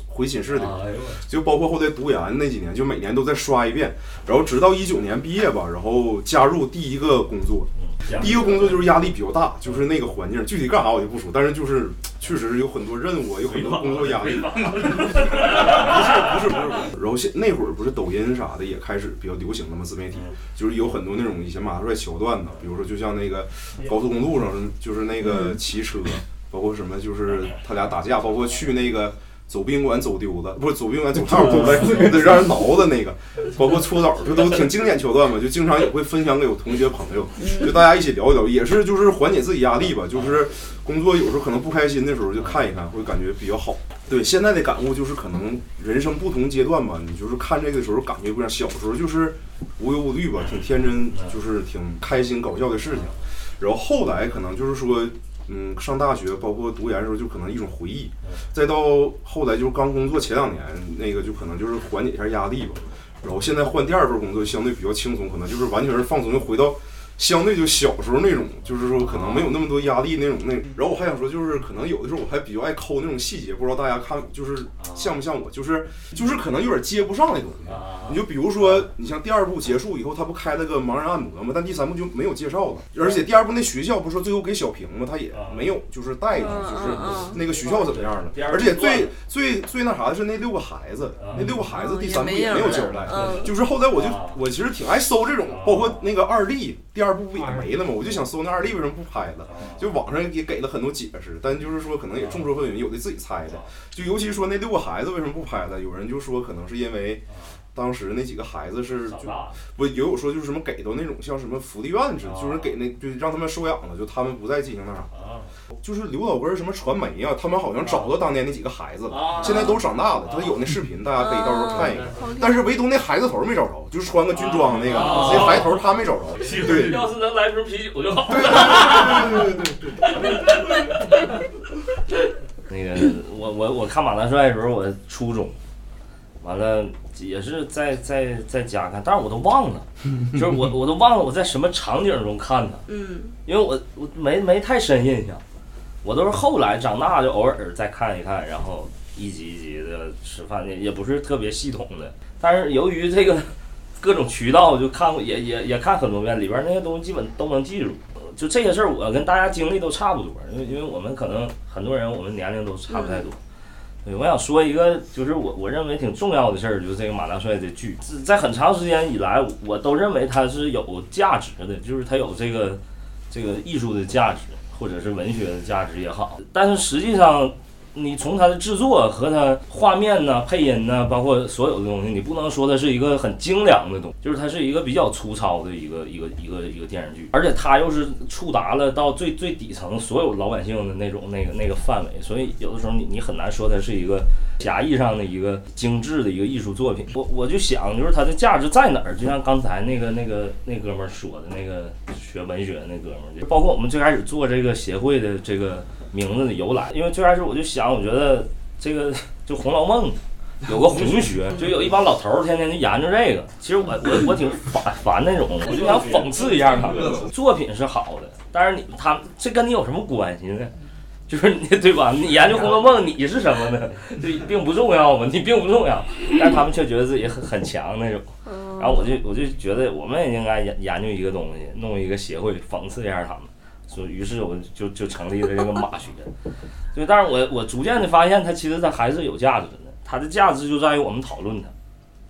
回寝室的，就包括后来读研那几年，就每年都在刷一遍，然后直到一九年毕业吧，然后加入第一个工作，第一个工作就是压力比较大，就是那个环境，具体干啥我就不说，但是就是确实有很多任务，有很多工作压力。不是不是不是，然后现那会儿不是抖音啥的也开始比较流行了吗？自媒体就是有很多那种以前马大帅桥段的，比如说就像那个高速公路上就是那个骑车，包括什么就是他俩打架，包括去那个。走宾馆走丢的，不是走宾馆走套走了，得 让人挠的那个，包括搓澡，这都挺经典桥段嘛，就经常也会分享给我同学朋友，就大家一起聊一聊，也是就是缓解自己压力吧，就是工作有时候可能不开心的时候就看一看，会感觉比较好。对现在的感悟就是可能人生不同阶段吧，你就是看这个的时候感觉不一样，小时候就是无忧无虑吧，挺天真，就是挺开心搞笑的事情，然后后来可能就是说。嗯，上大学包括读研的时候，就可能一种回忆，再到后来就是刚工作前两年，那个就可能就是缓解一下压力吧。然后现在换第二份工作，相对比较轻松，可能就是完全是放松，又回到相对就小时候那种，就是说可能没有那么多压力那种那。然后我还想说，就是可能有的时候我还比较爱抠那种细节，不知道大家看就是像不像我，就是就是可能有点接不上那东西。你就比如说，你像第二部结束以后，他不开了个盲人按摩吗？但第三部就没有介绍了，而且第二部那学校不是说最后给小平吗？他也没有就是带就是那个学校怎么样了。而且最最最那啥的是那六个孩子，那六个孩子第三部也没有交代。就是后来我就我其实挺爱搜这种，包括那个二弟第二部不也没了吗？我就想搜那二弟为什么不拍了，就网上也给了很多解释，但就是说可能也众说纷纭，有的自己猜的。就尤其说那六个孩子为什么不拍了，有人就说可能是因为。当时那几个孩子是就不也有说就是什么给到那种像什么福利院似的，就是给那就让他们收养了，就他们不再进行那啥。就是刘老根什么传媒啊，他们好像找到当年那几个孩子了，现在都长大了。他有那视频，大家可以到时候看一看。但是唯独那孩子头没找着，就是穿个军装那个那孩子头他没找着。对，要是能来瓶啤酒就好。对对对对对对。那个我我我看马大帅的时候，我初中。完了也是在在在家看，但是我都忘了，就是我我都忘了我在什么场景中看的，嗯，因为我我没没太深印象，我都是后来长大就偶尔再看一看，然后一集一集的吃饭也也不是特别系统的，但是由于这个各种渠道就看过也也也看很多遍，里边那些东西基本都能记住，就这些事儿我跟大家经历都差不多，因为因为我们可能很多人我们年龄都差不太多。我想说一个，就是我我认为挺重要的事儿，就是这个马大帅的剧，在很长时间以来，我都认为它是有价值的，就是它有这个这个艺术的价值，或者是文学的价值也好，但是实际上。你从它的制作和它画面呢、配音呢，包括所有的东西，你不能说它是一个很精良的东西，就是它是一个比较粗糙的一个一个一个一个电视剧，而且它又是触达了到最最底层所有老百姓的那种那个那个范围，所以有的时候你你很难说它是一个狭义上的一个精致的一个艺术作品。我我就想，就是它的价值在哪儿？就像刚才那个那个那哥们儿说的那个学文学那哥们儿，就包括我们最开始做这个协会的这个。名字的由来，因为最开始我就想，我觉得这个就《红楼梦》有个红学，就有一帮老头儿天天就研究这个。其实我我我挺烦烦那种，我就想讽刺一下他们。作品是好的，但是你他这跟你有什么关系呢？就是你对吧？你研究《红楼梦》，你是什么呢？这并不重要嘛，你并不重要。但是他们却觉得自己很很强那种。然后我就我就觉得我们也应该研研究一个东西，弄一个协会讽刺一下他们。所以，于是我就就成立了这个马学。对，但是我我逐渐的发现，它其实它还是有价值的。它的价值就在于我们讨论它。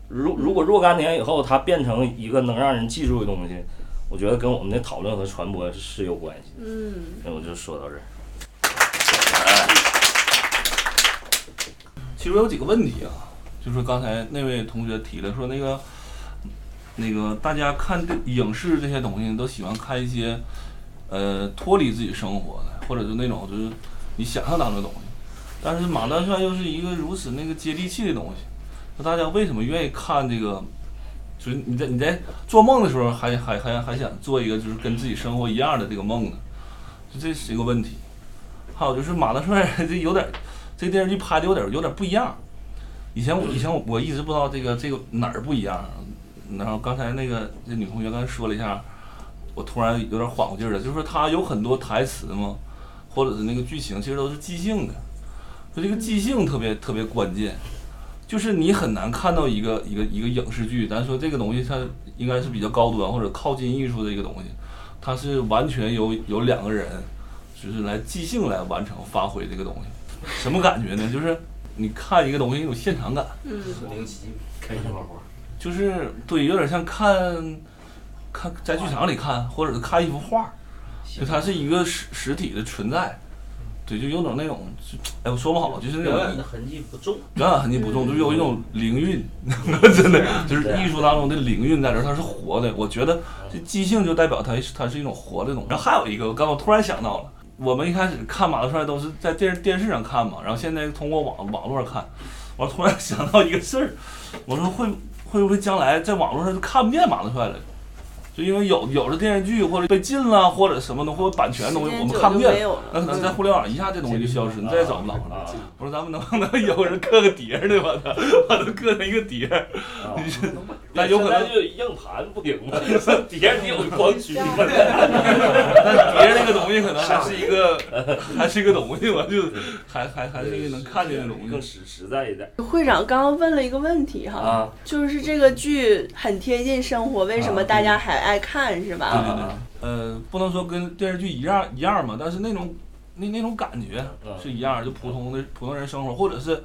如如果若干年以后，它变成一个能让人记住的东西，我觉得跟我们的讨论和传播是有关系。嗯。那我就说到这儿。其实有几个问题啊，就是刚才那位同学提了说那个那个大家看的影视这些东西都喜欢看一些呃脱离自己生活的，或者是那种就是你想象当中的东西。但是马大帅又是一个如此那个接地气的东西，那大家为什么愿意看这个？就是你在你在做梦的时候还还还还想做一个就是跟自己生活一样的这个梦呢？就这是一个问题。还有就是马大帅 这有点，这电视剧拍的有点有点不一样。以前我以前我一直不知道这个这个哪儿不一样，然后刚才那个这女同学刚才说了一下，我突然有点缓过劲儿了，就是说他有很多台词嘛，或者是那个剧情其实都是即兴的，就这个即兴特别特别关键，就是你很难看到一个一个一个影视剧，咱说这个东西它应该是比较高端或者靠近艺术的一个东西，它是完全由有两个人就是来即兴来完成发挥这个东西，什么感觉呢？就是。你看一个东西，有现场感，嗯，开心花花，就是对，有点像看，看在剧场里看，或者是看一幅画，就它是一个实实体的存在，对，就有种那种，哎，我说不好，就是那种表演的痕迹不重，表演痕迹不重，就有一种灵韵，真的，就是艺术当中的灵韵在这，它是活的。我觉得这即兴就代表它它是一种活的东西。然后还有一个，我刚刚突然想到了。我们一开始看马大帅都是在电视电视上看嘛，然后现在通过网网络上看，我突然想到一个事儿，我说会会不会将来在网络上就看不见马大帅了？就因为有有的电视剧或者被禁了或者什么的或者版权东西我们看不见，那可能在互联网一下这东西就消失，你再也找不着了。我说咱们能不能有人刻个碟呢？把它把它刻成一个碟，那 有可能就硬盘不行吗？碟你有光驱吗？但碟那个东西可能还是一个 还是一个东西吧，就还还还是一个能看见的东西，更实实在一点。会长刚刚问了一个问题哈，就是这个剧很贴近生活，为什么大家还爱？看是吧？对对对，呃，不能说跟电视剧一样一样嘛，但是那种那那种感觉是一样，就普通的普通人生活，或者是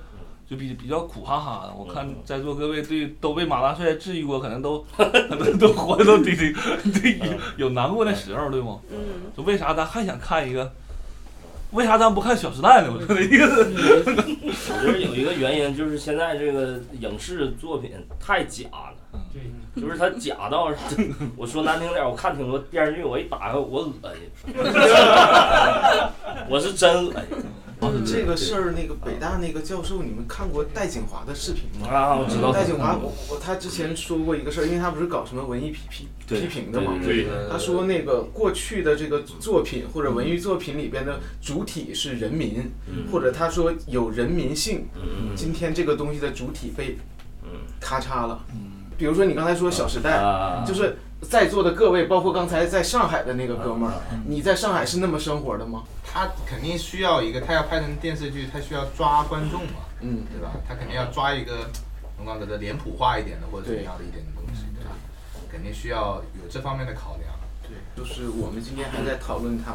就比比较苦哈哈的。我看在座各位对都被马大帅治愈过，可能都 可能都 活的都得得得有难过的时候，对吗？嗯。就为啥咱还想看一个？为啥咱不看《小时代》呢？我说的意思。我觉得有一个原因就是现在这个影视作品太假了。对，就是他假到，我说难听点，我看挺多电视剧，我一打开我恶心，我是真恶心。这个事儿，那个北大那个教授，你们看过戴景华的视频吗？啊，我知道。戴景华，我我他之前说过一个事儿，因为他不是搞什么文艺批批批评的嘛。对。他说那个过去的这个作品或者文艺作品里边的主体是人民，或者他说有人民性。今天这个东西的主体被咔嚓了。比如说你刚才说《小时代》，就是在座的各位，包括刚才在上海的那个哥们儿，你在上海是那么生活的吗？他肯定需要一个，他要拍成电视剧，他需要抓观众嘛，嗯，对吧？他肯定要抓一个，我刚才的脸谱化一点的或者怎么样的一点的东西，对吧？肯定需要有这方面的考量。对，就是我们今天还在讨论他。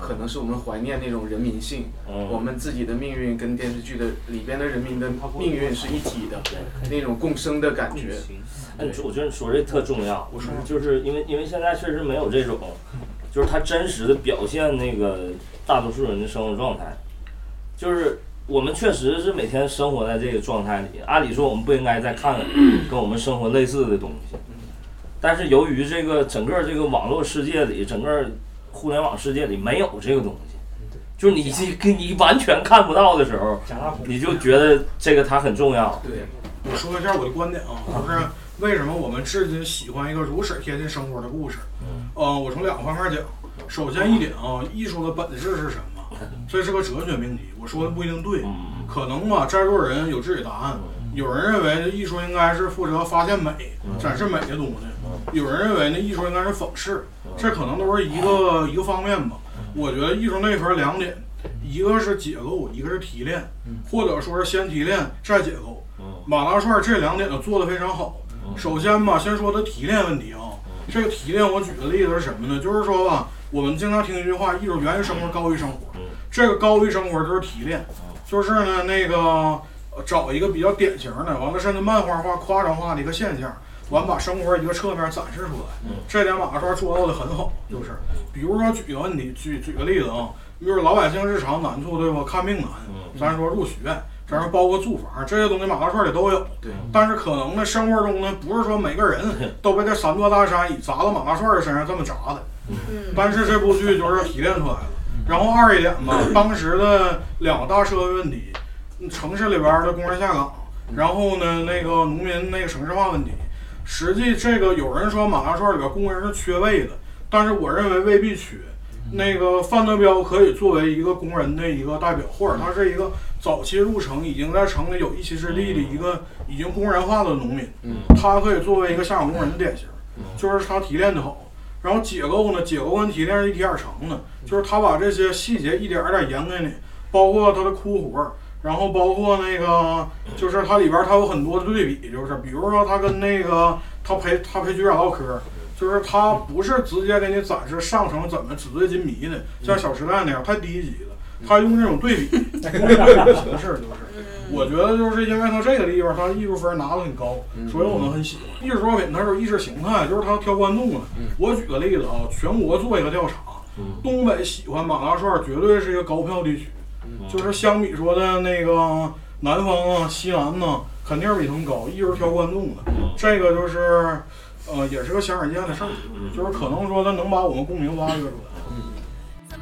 可能是我们怀念那种人民性，我们自己的命运跟电视剧的里边的人民的命运是一体的，那种共生的感觉。哎，我觉得你说这特重要，我说。就是因为因为现在确实没有这种，就是它真实的表现那个大多数人的生活状态，就是我们确实是每天生活在这个状态里，按理说我们不应该再看 跟我们生活类似的东西，但是由于这个整个这个网络世界里，整个。互联网世界里没有这个东西，就是你这你完全看不到的时候，你就觉得这个它很重要。对，我说一下我的观点啊，就是为什么我们至今喜欢一个如此贴近生活的故事。嗯，我从两个方面讲。首先一点啊，艺术的本质是什么？这是个哲学命题。我说的不一定对，可能吧，在座人有自己答案。有人认为艺术应该是负责发现美、展示美的东西；有人认为那，艺术应该是讽刺。这可能都是一个一个方面吧。我觉得艺术内核两点，一个是解构，一个是提炼，或者说是先提炼再解构。马大帅这两点都做得非常好。首先吧，先说的提炼问题啊。这个提炼，我举个例子是什么呢？就是说吧，我们经常听一句话：艺术源于生活，高于生活。这个高于生活就是提炼，就是呢那个找一个比较典型的，完了甚至漫画化、夸张化的一个现象。完把生活一个侧面展示出来，这点马大帅做到的很好。就是，比如说举个问题，举举个例子啊，就是老百姓日常难处，对吧？看病难，咱说入学，咱说包括住房这些东西，马大帅里都有。对，但是可能呢，生活中呢，不是说每个人 都被这三座大山以砸到马大帅的身上这么砸的。嗯但是这部剧就是提炼出来了。然后二一点吧，当时的两个大社会问题，城市里边的工人下岗，然后呢，那个农民那个城市化问题，实际这个有人说马大帅里边工人是缺位的，但是我认为未必缺。那个范德彪可以作为一个工人的一个代表，或者他是一个早期入城已经在城里有一席之地的一个已经工人化的农民，他可以作为一个下岗工人的典型，就是他提炼的好。然后解构呢，解构跟提炼是一体而成的，就是他把这些细节一点儿点儿演给你，包括他的枯活儿，然后包括那个就是它里边儿它有很多的对比，就是比如说他跟那个他陪他陪局长唠嗑儿，就是他不是直接给你展示上层怎么纸醉金迷的，像《小时代》那样太低级了，他用这种对比 形式就是。我觉得就是因为他这个地方，他艺术分拿的很高，所以我们很喜欢。艺术作品它是意识形态，就是他挑观众了。我举个例子啊，全国做一个调查，东北喜欢马大帅绝对是一个高票地区，就是相比说的那个南方啊、西南呐，肯定是比他们高。一直挑观众的，这个就是呃，也是个显而易见的事儿，就是可能说他能把我们共鸣挖掘出来。怎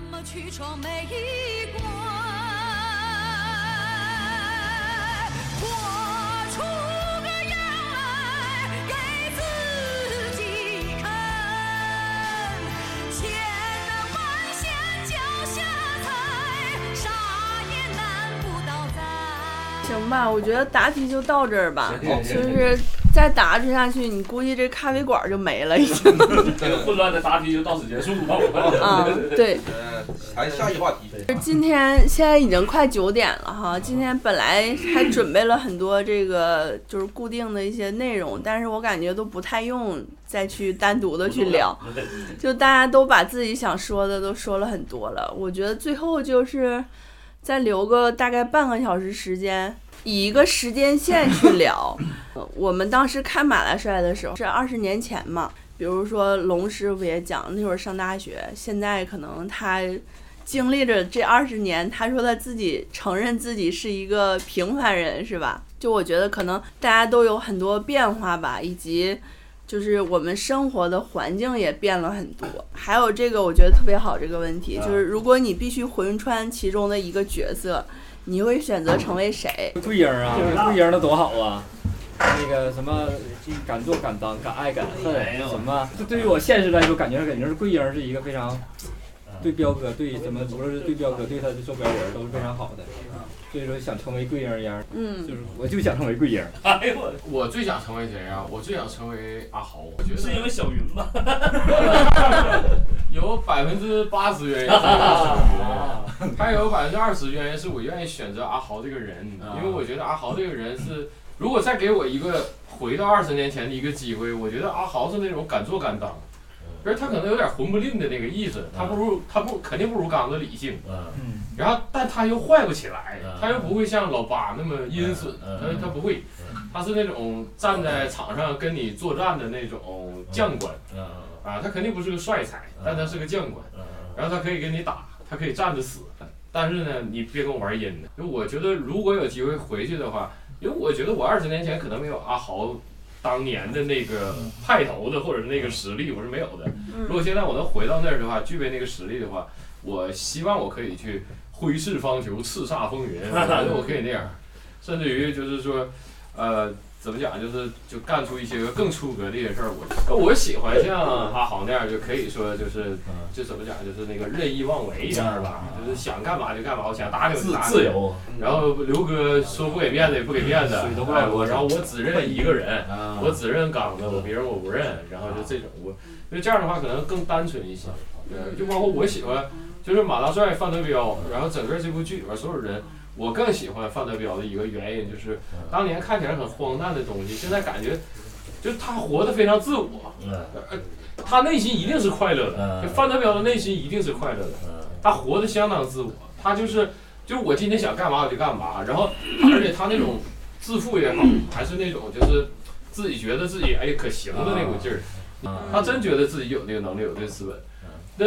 行吧，我觉得答题就到这儿吧，就是再答出下去，你估计这咖啡馆就没了已经。这个混乱的答题就到此结束吧。啊对呃，谈下一话题。今天现在已经快九点了哈，今天本来还准备了很多这个就是固定的一些内容，但是我感觉都不太用再去单独的去聊，就大家都把自己想说的都说了很多了。我觉得最后就是再留个大概半个小时时间，以一个时间线去 聊。呃我们当时看马大帅的时候是二十年前嘛，比如说龙师傅也讲，那会儿上大学，现在可能他经历着这二十年，他说他自己承认自己是一个平凡人，是吧？就我觉得可能大家都有很多变化吧，以及就是我们生活的环境也变了很多。还有这个我觉得特别好这个问题，就是如果你必须魂穿其中的一个角色，你会选择成为谁？桂英啊，桂英那多好啊！那个什么，敢做敢当，敢爱敢恨，什么？这对于我现实来说，感觉肯定是桂英是一个非常对彪哥，对什么，不论是对彪哥，对他的周边人都是非常好的。所以说想成为桂英一样，嗯，就是我就想成为桂英。哎呦我，我最想成为谁啊？我最想成为阿豪。我觉得是因为小云吧？有百分之八十原因是因为小云，还有百分之二十原因是我愿意选择阿豪这个人，因为我觉得阿豪这个人是，如果再给我一个回到二十年前的一个机会，我觉得阿豪是那种敢做敢当。而他可能有点混不吝的那个意思，他不如他不肯定不如刚子理性，嗯，然后但他又坏不起来，他又不会像老八那么阴损，他他不会，他是那种站在场上跟你作战的那种将官，啊，他肯定不是个帅才，但他是个将官，然后他可以跟你打，他可以站着死，但是呢，你别跟我玩阴的，就我觉得如果有机会回去的话，因为我觉得我二十年前可能没有阿豪。当年的那个派头的或者是那个实力，我是没有的。如果现在我能回到那儿的话，具备那个实力的话，我希望我可以去挥斥方遒、叱咤风云，我觉得我可以那样，甚至于就是说，呃，怎么讲，就是就干出一些个更出格的一些事儿。我我喜欢像阿豪那样，就可以说就是就怎么讲，就是那个任意妄为这样吧，就是想干嘛就干嘛，我想打你就打你自自由然后刘哥说不给面子也不给面子，我然后我只认一个人啊，我只认刚子，我别人我不认，然后就这种我，因为这样的话可能更单纯一些。对，就包括我喜欢，就是马大帅、范德彪，然后整个这部剧里边所有人，我更喜欢范德彪的一个原因就是，当年看起来很荒诞的东西，现在感觉，就是他活得非常自我，呃，他内心一定是快乐的，就范德彪的内心一定是快乐的，他活得相当自我，他就是，就是我今天想干嘛我就干嘛，然后，而且他那种自负也好，还是那种就是自己觉得自己哎可行的那股劲儿，他真觉得自己有那个能力，有这个资本。那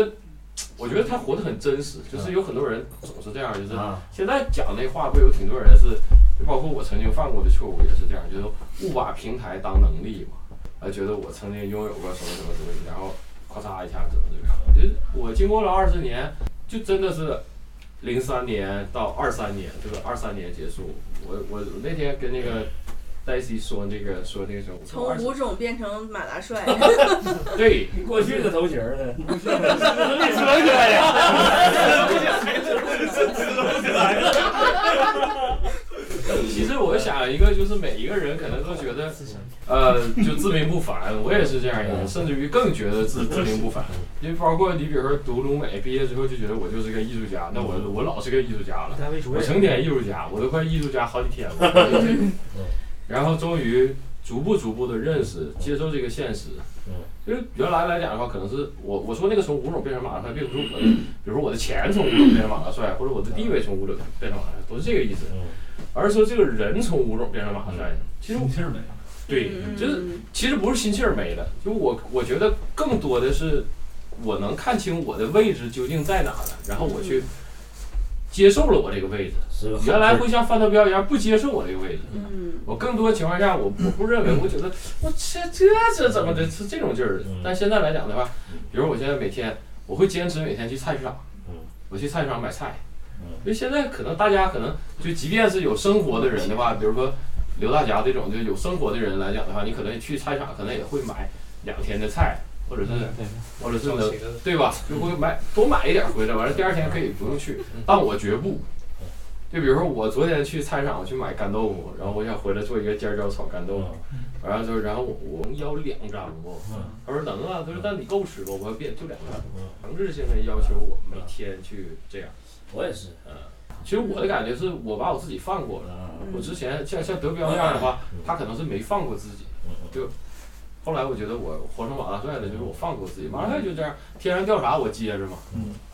我觉得他活得很真实，就是有很多人总是这样，就是现在讲那话不有挺多人是就包括我曾经犯过的错误也是这样，就是误把平台当能力嘛，啊，觉得我曾经拥有过什么什么东西，然后咔嚓一下怎么怎么样。就是我经过了二十年，就真的是零三年到二三年，这个二三年结束，我我那天跟那个黛西说那个说那个什么，从吴总变成马大帅，对，过去的头型儿呢？你说起来其实我想一个，就是每一个人可能都觉得，呃，就自命不凡。我也是这样一个人，甚至于更觉得自自命不凡。因为包括你，比如说读鲁美，毕业之后就觉得我就是个艺术家，那我我老是个艺术家了，我成天艺术家，我都快艺术家好几天了。然后终于逐步逐步的认识、接受这个现实。就是原来来讲的话，可能是我我说那个从吴总变成马大帅，并不是我的，比如说我的钱从吴总变成马大帅，或者我的地位从吴总变成马大帅，不是这个意思，而是说这个人从吴总变成马大帅。其实心气儿没了。对，就是其实不是心气儿没了，就我我觉得更多的是我能看清我的位置究竟在哪了，然后我去接受了我这个位置原来会像范德彪一样不接受我这个位置，嗯，我更多情况下我我不认为，我觉得我这这这怎么的是这种劲儿。的。但现在来讲的话，比如我现在每天我会坚持每天去菜市场，我去菜市场买菜。因为现在可能大家可能就即便是有生活的人的话，比如说刘大侠这种就有生活的人来讲的话，你可能去菜市场可能也会买两天的菜，或者是或者是能对吧？就会买多买一点回来，完了第二天可以不用去。但我绝不。就比如说我昨天去菜市场去买干豆腐，然后我想回来做一个尖椒炒干豆腐，完了之后，然后我我能要两张不？他说能啊，他说但你够吃不？我说别就两张，强制性的要求我每天去这样。我也是，嗯。其实我的感觉是我把我自己放过了。我之前像像德彪那样的话，他可能是没放过自己。就后来我觉得我活成马大帅了，就是我放过自己。马大帅就这样，天上掉啥我接着嘛，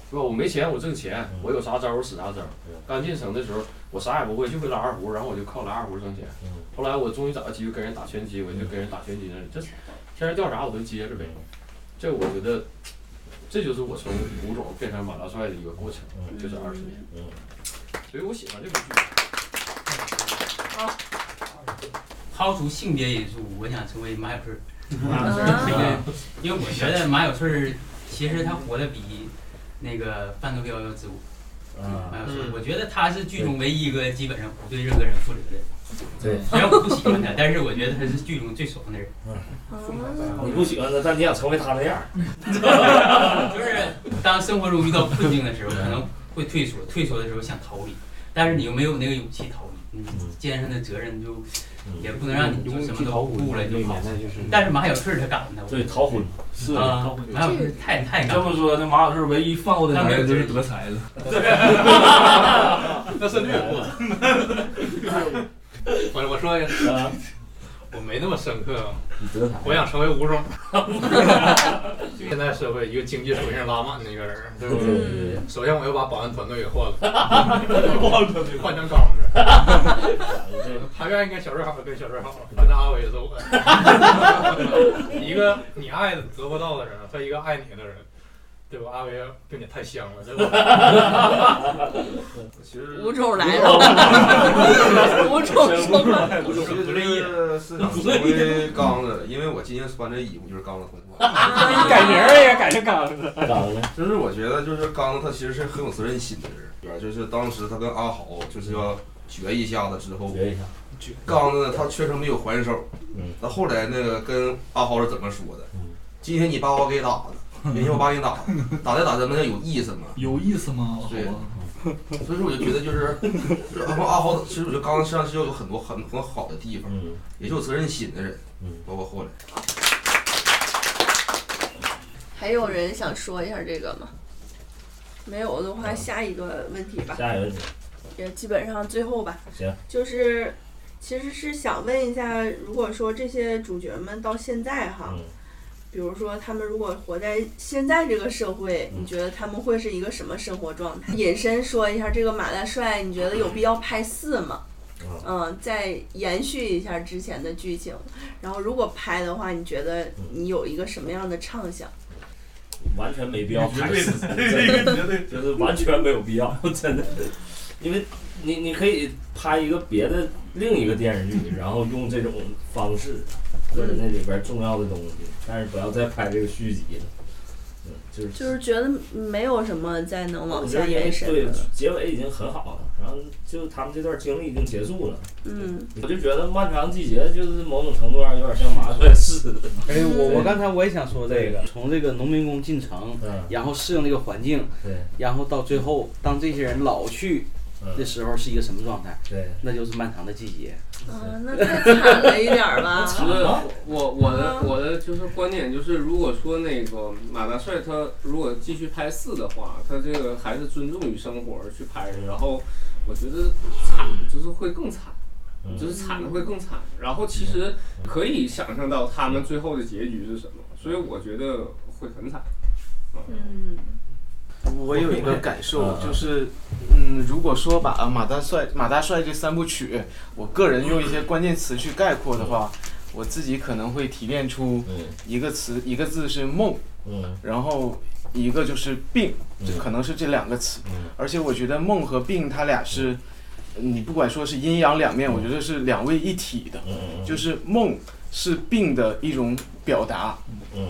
是吧？我没钱我挣钱，我有啥招儿使啥招儿。刚进城的时候我啥也不会，就会拉二胡，然后我就靠拉二胡挣钱。后来我终于找到机会跟人打拳击，我就跟人打拳击那里，这天上掉啥我都接着呗。这我觉得。这就是我从吴总变成马大帅的一个过程，就是二十年。所以我喜欢这部剧。啊，抛除性别因素，我想成为马小春儿。啊这个，因为我觉得马小春儿其实他活得比那个范德彪要自我。啊我觉得他是剧中唯一一个基本上不对任何人负责的人。对虽然我不喜欢他，但是我觉得他是剧中最爽的人。嗯你不喜欢他，但你想成为他那样。就是当生活中遇到困境的时候，可能会退缩，退缩的时候想逃离，但是你又没有那个勇气逃离，你肩上的责任就也不能让你就什么都不顾了就跑。但是马小春儿他敢呢，对，逃婚是啊，马小春儿太太敢了。这么说，那马小春唯一放过的男人就是德才了。那是略过。我我说一个，我没那么深刻啊。我想成为吴总。现在社会一个经济属性拉满的一个人，对不对？首先我要把保安团队给换了，保安团队换成刚子。他愿意跟小瑞好，跟小瑞好，反正阿伟也是我。一个你爱的得不到的人，和一个爱你的人。对吧？阿伟跟你太香了，对吧？其实吴总来了，吴总说话，我其实是想成为刚子，因为我今天穿这衣服就是刚子同款。改名儿也改成刚子。刚子，就是我觉得就是刚子他其实是很有责任心的人，对吧？就是当时他跟阿豪就是要决一下子之后，决一下，刚子呢他确实没有还手，那后来那个跟阿豪是怎么说的？今天你把我给打的。明天我把你打，打着打着那有意思吗？有意思吗？对，所以说我就觉得就是，然后阿豪，其实我觉得刚刚身上是有很多很很好的地方，也是有责任心的人，包括后来。还有人想说一下这个吗？没有的话，下一个问题吧。下一个问题。也基本上最后吧。行。就是，其实是想问一下，如果说这些主角们到现在哈。比如说，他们如果活在现在这个社会，你觉得他们会是一个什么生活状态？引申说一下，这个马大帅，你觉得有必要拍四吗？嗯，再延续一下之前的剧情。然后，如果拍的话，你觉得你有一个什么样的畅想？完全没必要拍四，真的，就是完全没有必要，真的。因为你你可以拍一个别的另一个电视剧，然后用这种方式或者那里边重要的东西，但是不要再拍这个续集了。嗯，就是就是觉得没有什么再能往下延伸的了。结尾已经很好了，然后就他们这段经历已经结束了。嗯，我就觉得《漫长季节》就是某种程度上有点像马帅似的。哎，我我刚才我也想说这个，从这个农民工进城，然后适应这个环境，对，然后到最后，当这些人老去的时候是一个什么状态？对，那就是漫长的季节。啊，那太惨了一点儿吧？不是我我的我的就是观点就是，如果说那个马大帅他如果继续拍四的话，他这个还是尊重于生活去拍，然后我觉得惨就是会更惨。就是惨的会更惨，然后其实可以想象到他们最后的结局是什么，所以我觉得会很惨。嗯，我有一个感受，就是，嗯，如果说把马大帅、马大帅这三部曲，我个人用一些关键词去概括的话，我自己可能会提炼出一个词，一个字是梦，然后一个就是病，这可能是这两个词，而且我觉得梦和病它俩是。你不管说是阴阳两面，我觉得是两位一体的，就是梦是病的一种表达，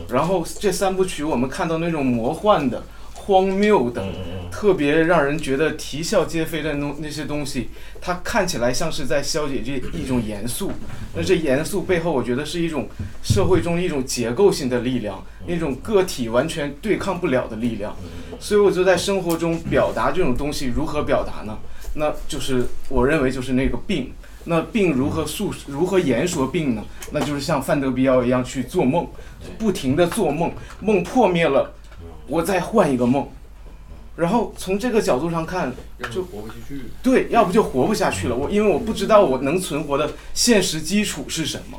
然后这三部曲我们看到那种魔幻的、荒谬的、特别让人觉得啼笑皆非的那那些东西，它看起来像是在消解这一种严肃。那这严肃背后，我觉得是一种社会中一种结构性的力量，那种个体完全对抗不了的力量。所以我就在生活中表达这种东西，如何表达呢？那就是我认为就是那个病。那病如何诉如何言说病呢？那就是像范德比奥一样去做梦，不停的做梦，梦破灭了，我再换一个梦。然后从这个角度上看，就活不下去。对，要不就活不下去了。我因为我不知道我能存活的现实基础是什么。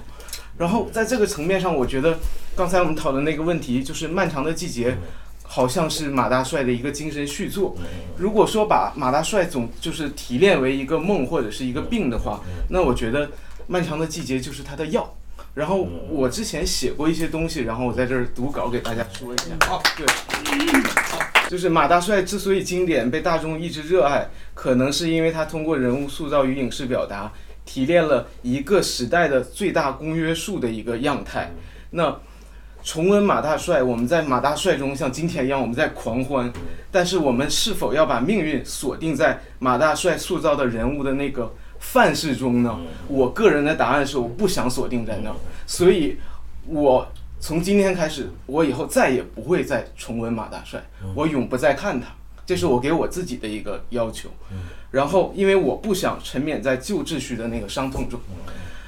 然后在这个层面上，我觉得刚才我们讨论那个问题，就是漫长的季节。好像是马大帅的一个精神续作。如果说把马大帅总就是提炼为一个梦或者是一个病的话，那我觉得《漫长的季节》就是他的药。然后我之前写过一些东西，然后我在这儿读稿给大家说一下。哦，对，就是马大帅之所以经典，被大众一直热爱，可能是因为他通过人物塑造与影视表达，提炼了一个时代的最大公约数的一个样态。那。重温马大帅，我们在马大帅中像今天一样，我们在狂欢。但是我们是否要把命运锁定在马大帅塑造的人物的那个范式中呢？我个人的答案是，我不想锁定在那儿。所以，我从今天开始，我以后再也不会再重温马大帅，我永不再看他。这是我给我自己的一个要求。然后，因为我不想沉湎在旧秩序的那个伤痛中。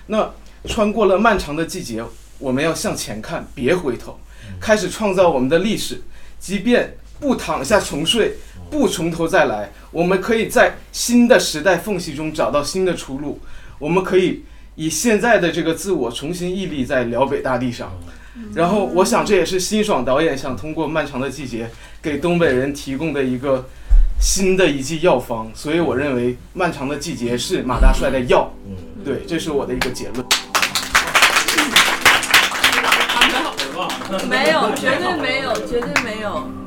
那穿过了漫长的季节。我们要向前看，别回头，开始创造我们的历史。即便不躺下重睡，不从头再来，我们可以在新的时代缝隙中找到新的出路。我们可以以现在的这个自我重新屹立在辽北大地上。然后，我想这也是辛爽导演想通过《漫长的季节》给东北人提供的一个新的一剂药方。所以，我认为《漫长的季节》是马大帅的药。对，这是我的一个结论。没有，绝对没有，绝对没有。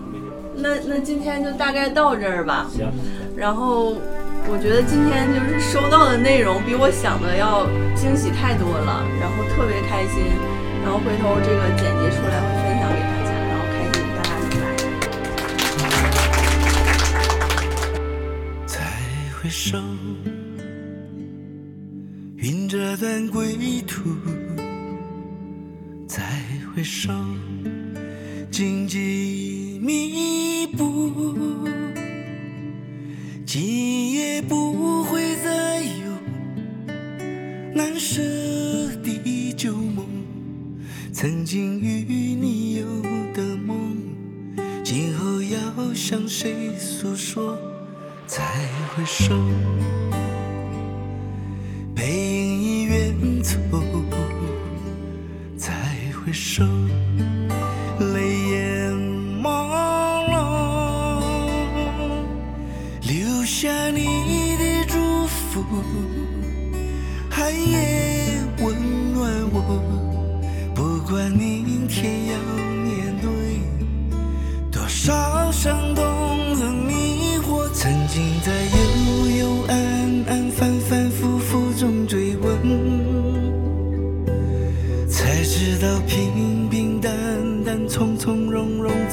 那那今天就大概到这儿吧。行。然后我觉得今天就是收到的内容比我想的要惊喜太多了，然后特别开心。然后回头这个剪辑出来会分享给大家，然后开心大家能来。再回首，云这段归途。再回首，荆棘弥补，今夜不会再有难舍的旧梦。曾经与你有的梦，今后要向谁诉说？再回首，背影已远走。再回首，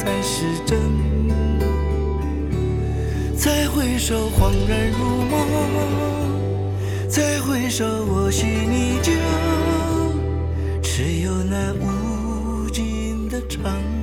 才是真。再回首，恍然如梦。再回首，我心依旧，只有那无尽的长。